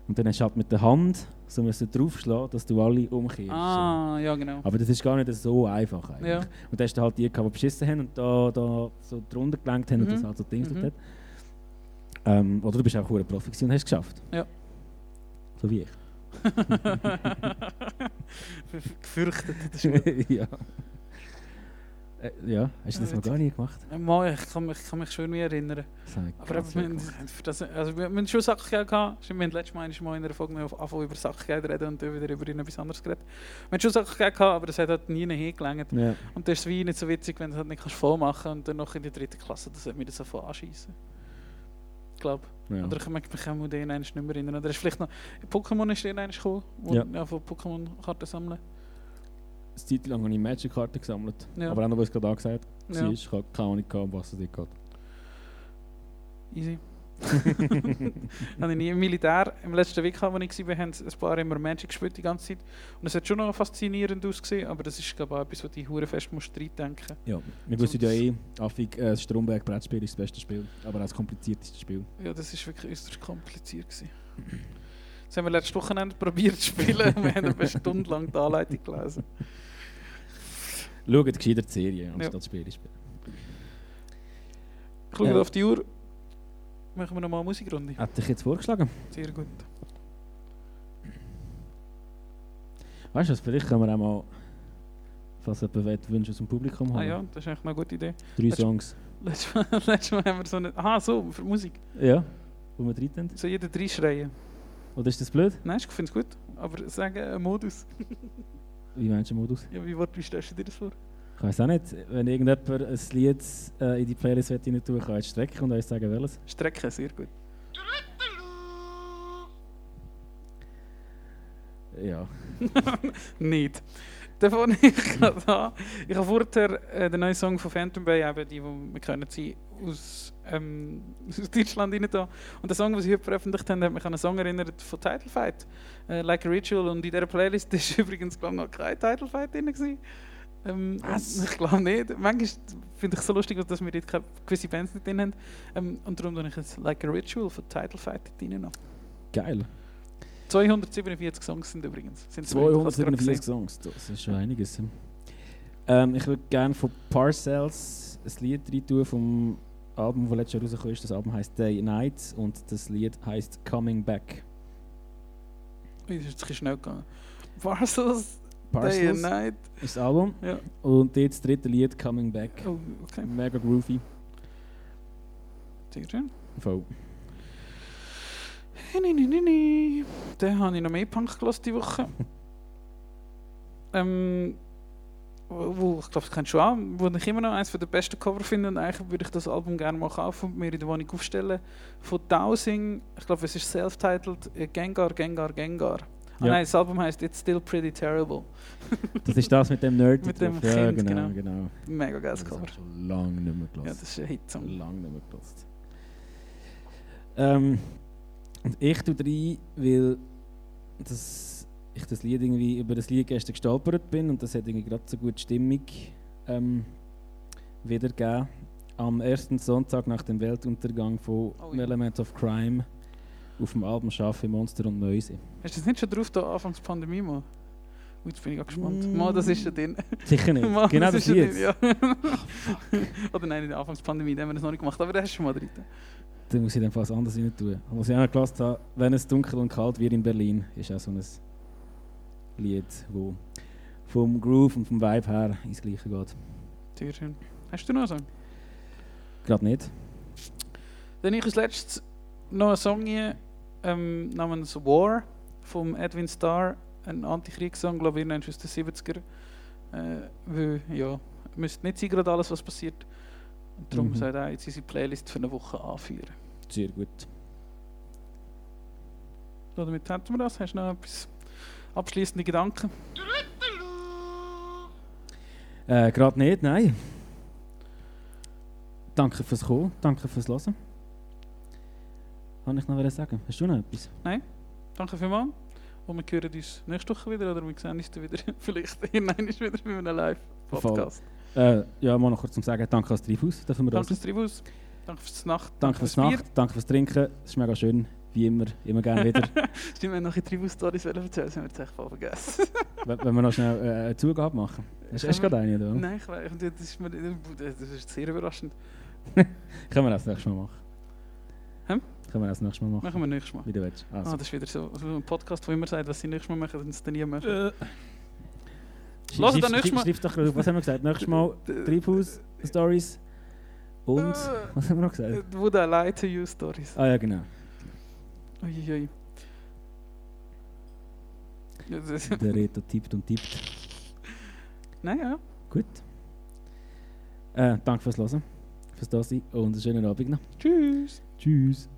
Speaker 3: Und dann hast du halt mit der Hand so müssen draufschlagen, dass du alle umkehrst.
Speaker 2: Ah, ja genau.
Speaker 3: Aber das ist gar nicht so einfach eigentlich.
Speaker 2: Ja.
Speaker 3: Und dann hast du halt die, gehabt, die beschissen haben und da, da so drunter gelenkt haben und
Speaker 2: Mhm.
Speaker 3: das halt so Dings
Speaker 2: Mhm.
Speaker 3: hat. Ähm, oder du bist auch ein Profi und hast es geschafft.
Speaker 2: Ja.
Speaker 3: So wie ich.
Speaker 2: Gefürchtet, das ist gut.
Speaker 3: ja. Äh, ja, hast du das noch gar nie gemacht?
Speaker 2: Mal, ich kann mich, ich kann mich schon nie erinnern.
Speaker 3: Das
Speaker 2: Aber eben, für das, also wir, haben schon Sackgeld gehabt. Wir haben letztes Mal mal in einer Folge angefangen über Sackgeld reden und dann wieder über etwas anderes geredet. Wir haben schon Sackgeld gehabt, aber das hat halt nie hingelangt.
Speaker 3: Ja.
Speaker 2: Und das ist wie nicht so witzig, wenn du es halt nicht kannst voll machen kannst und dann noch in der dritten Klasse, das hat mir das voll anschießen. Ich glaube.
Speaker 3: Ja.
Speaker 2: Oder ich kann mich an den nicht mehr erinnern. Oder ist vielleicht noch... Pokémon ist einmal gekommen, wo
Speaker 3: Ja.
Speaker 2: ja. von Pokémon-Karten sammeln.
Speaker 3: Eine Zeit lang habe ich Magic-Karten gesammelt.
Speaker 2: Ja.
Speaker 3: Aber auch noch, was gerade angesagt
Speaker 2: Ja.
Speaker 3: war. Ich habe keine Ahnung, um was es geht.
Speaker 2: Easy. habe ich nie im Militär, im letzten Week, wo ich war, haben ein paar immer Magic gespielt die ganze Zeit. Und es hat schon noch faszinierend ausgesehen, aber das ist glaube ich auch etwas, wo du hure fest musst reindenken
Speaker 3: Ja, wir wissen ja eh, affig, äh, das Stromberg-Brettspiel ist das beste Spiel, aber auch das komplizierteste Spiel.
Speaker 2: Ja, das ist wirklich äußerst kompliziert gewesen. Das haben wir letztes Wochenende probiert zu spielen wir haben eine Stunde lang die Anleitung gelesen.
Speaker 3: Schaut gescheiter die Serie, anstatt
Speaker 2: Ja.
Speaker 3: das Spiel spielen.
Speaker 2: Ich schaue
Speaker 3: Ja.
Speaker 2: auf die Uhr. Machen wir nochmal eine Musikrunde.
Speaker 3: Hätte ich jetzt vorgeschlagen.
Speaker 2: Sehr gut.
Speaker 3: Weißt du was, vielleicht können wir auch mal, falls jemand Wünsche aus dem Publikum haben.
Speaker 2: Ah ja, das ist eigentlich eine gute Idee.
Speaker 3: Drei Songs.
Speaker 2: Letztes Mal, letztes Mal haben wir so eine... Aha, so, für Musik.
Speaker 3: Ja, wo wir drin sind.
Speaker 2: So jeder drei schreien.
Speaker 3: Oder ist das blöd?
Speaker 2: Nein, ich finde es gut. Aber sagen einen Modus.
Speaker 3: Wie meinst du Modus?
Speaker 2: Ja, wie, wie stellst du dir das vor?
Speaker 3: Ich weiß auch nicht. Wenn irgendjemand ein Lied äh, in die Playlist rein tun kann jetzt strecken und uns sagen, welches.
Speaker 2: Strecken, sehr gut.
Speaker 3: Ja.
Speaker 2: Nicht. Davon ich gerade. Ich habe vorher äh, den neuen Song von Phantom Bay, eben die, die wir können sie aus, ähm, aus Deutschland rein da. Und der Song, den sie heute veröffentlicht haben, hat mich an einen Song erinnert von Title Fight, äh, Like a Ritual. Und in dieser Playlist ist übrigens glaub, ich, noch kein Title Fight drin. Gewesen. Ähm,
Speaker 3: Was?
Speaker 2: Ich glaube nicht. Manchmal finde ich es so lustig, dass wir dort keine- gewisse Bands nicht drin haben. Ähm, und darum tue ich jetzt Like a Ritual von Title Fight dort rein. noch.
Speaker 3: Geil.
Speaker 2: 247 Songs sind übrigens. Sind übrigens, ich hab's gerade
Speaker 3: 247
Speaker 2: gesehen.
Speaker 3: Songs, das ist schon einiges. Ähm, ich würde gerne von Parcells ein Lied rein tun vom Album, das letztes Jahr rausgekommen ist. Das Album heißt Day Night und das Lied heißt Coming Back.
Speaker 2: Das ist jetzt schnell gegangen. Parcels, Day and
Speaker 3: Parcels
Speaker 2: Night.
Speaker 3: ist das Album
Speaker 2: Ja.
Speaker 3: und jetzt das dritte Lied Coming Back.
Speaker 2: Oh, okay.
Speaker 3: Mega groovy.
Speaker 2: Sehr schön.
Speaker 3: Voll.
Speaker 2: Dann habe ich noch mehr Punk gelassen diese Woche. ähm, wo, ich glaube, das kennst du auch, wo ich immer noch eines der besten Cover finde und eigentlich würde ich das Album gerne mal kaufen und mir in der Wohnung aufstellen. Von Dowsing, ich glaube, es ist self-titled äh, Gengar, Gengar, Gengar. Ah,
Speaker 3: Ja.
Speaker 2: nein, das Album heißt It's Still Pretty Terrible.
Speaker 3: Das ist das mit dem Nerd.
Speaker 2: Mit dem
Speaker 3: drauf. ja,
Speaker 2: Kind,
Speaker 3: genau,
Speaker 2: genau.
Speaker 3: genau.
Speaker 2: Mega geiles
Speaker 3: Das
Speaker 2: Cover.
Speaker 3: ich schon lange nicht mehr
Speaker 2: Ja,
Speaker 3: gelassen.
Speaker 2: das ist ein Hitsong.
Speaker 3: Lange nicht mehr gelassen. Ähm, und ich tue rein, weil das, ich das Lied irgendwie über das Lied gestern gestolpert bin und das hat irgendwie gerade so gut Stimmung ähm, wiedergegeben. Am ersten Sonntag nach dem Weltuntergang von
Speaker 2: Oh ja.
Speaker 3: Element of Crime auf dem Album Schaffe, Monster und Mäuse.
Speaker 2: Hast du das nicht schon drauf, da Anfangs Pandemie mal? Ui, Jetzt bin ich auch gespannt.
Speaker 3: Mm.
Speaker 2: Mal, das ist ja drin.
Speaker 3: Sicher nicht.
Speaker 2: Mal,
Speaker 3: genau das,
Speaker 2: ist
Speaker 3: Lied.
Speaker 2: drin, ja. Oder nein, in der Anfangspandemie, da haben wir das noch nicht gemacht, aber da hast du schon mal drin.
Speaker 3: Dann muss ich dann fast anders rein tun. Was ich auch noch gelassen habe, wenn es dunkel und kalt wird in Berlin, ist auch so ein Lied, wo vom Groove und vom Vibe her ins Gleiche geht.
Speaker 2: Sehr schön. Hast du noch einen Song?
Speaker 3: Gerade nicht.
Speaker 2: Dann ich als letztes noch einen Song hier, ähm, namens War vom Edwin Starr, ein Antikriegssong, glaube ich, aus den 70er. Äh, weil, ja, müsste nicht sein, gerade alles, was passiert. Und darum
Speaker 3: Mhm.
Speaker 2: soll er jetzt unsere Playlist für eine Woche anführen.
Speaker 3: Sehr gut.
Speaker 2: So, damit hätten wir das. Hast du noch etwas abschließende Gedanken?
Speaker 3: Äh, Gerade nicht, nein. Danke fürs Kommen, danke fürs Hören. Kann ich noch sagen? Hast du noch etwas?
Speaker 2: Danke vielmals. Und wir hören uns nächste Woche wieder oder wir sehen uns dann wieder vielleicht irgendwann wieder bei einem Live-Podcast.
Speaker 3: Äh, ja, mal noch kurz zum Sagen, danke ans Treibhaus, dürfen wir
Speaker 2: Danke fürs Tribus. Danke fürs Nacht.
Speaker 3: Danke fürs
Speaker 2: Bier.
Speaker 3: Nacht, danke fürs Trinken. Es ist mega schön, wie immer, immer gerne wieder.
Speaker 2: Stimmt, wir haben noch Tribus-Stories erzählen, das haben wir jetzt echt voll vergessen.
Speaker 3: wenn, wenn wir noch schnell äh, eine Zugabe machen. Hast du gerade eine, oder?
Speaker 2: Nein, ich weiß, das ist, mir, das ist sehr überraschend.
Speaker 3: Können wir das nächstes Mal machen?
Speaker 2: Hm?
Speaker 3: Können wir das nächstes Mal machen?
Speaker 2: Machen wir nächstes Mal.
Speaker 3: Wie du willst. Also.
Speaker 2: Ah, das ist wieder so, so ein Podcast, wo immer sagt, was sie nächstes Mal machen, und es dann nie machen.
Speaker 3: Äh.
Speaker 2: Lass dann nächstes Mal-
Speaker 3: Schreib doch, was haben wir gesagt? Nächstes Mal Treibhaus, Stories und.
Speaker 2: Äh,
Speaker 3: Was haben wir noch gesagt?
Speaker 2: Would I lie to you Stories?
Speaker 3: Ah ja, genau.
Speaker 2: Uiuiui.
Speaker 3: Der Reto tippt und tippt.
Speaker 2: Nein, ja.
Speaker 3: Gut. Äh, danke fürs Hören, fürs Dasein und einen schönen Abend noch.
Speaker 2: Tschüss.
Speaker 3: Tschüss.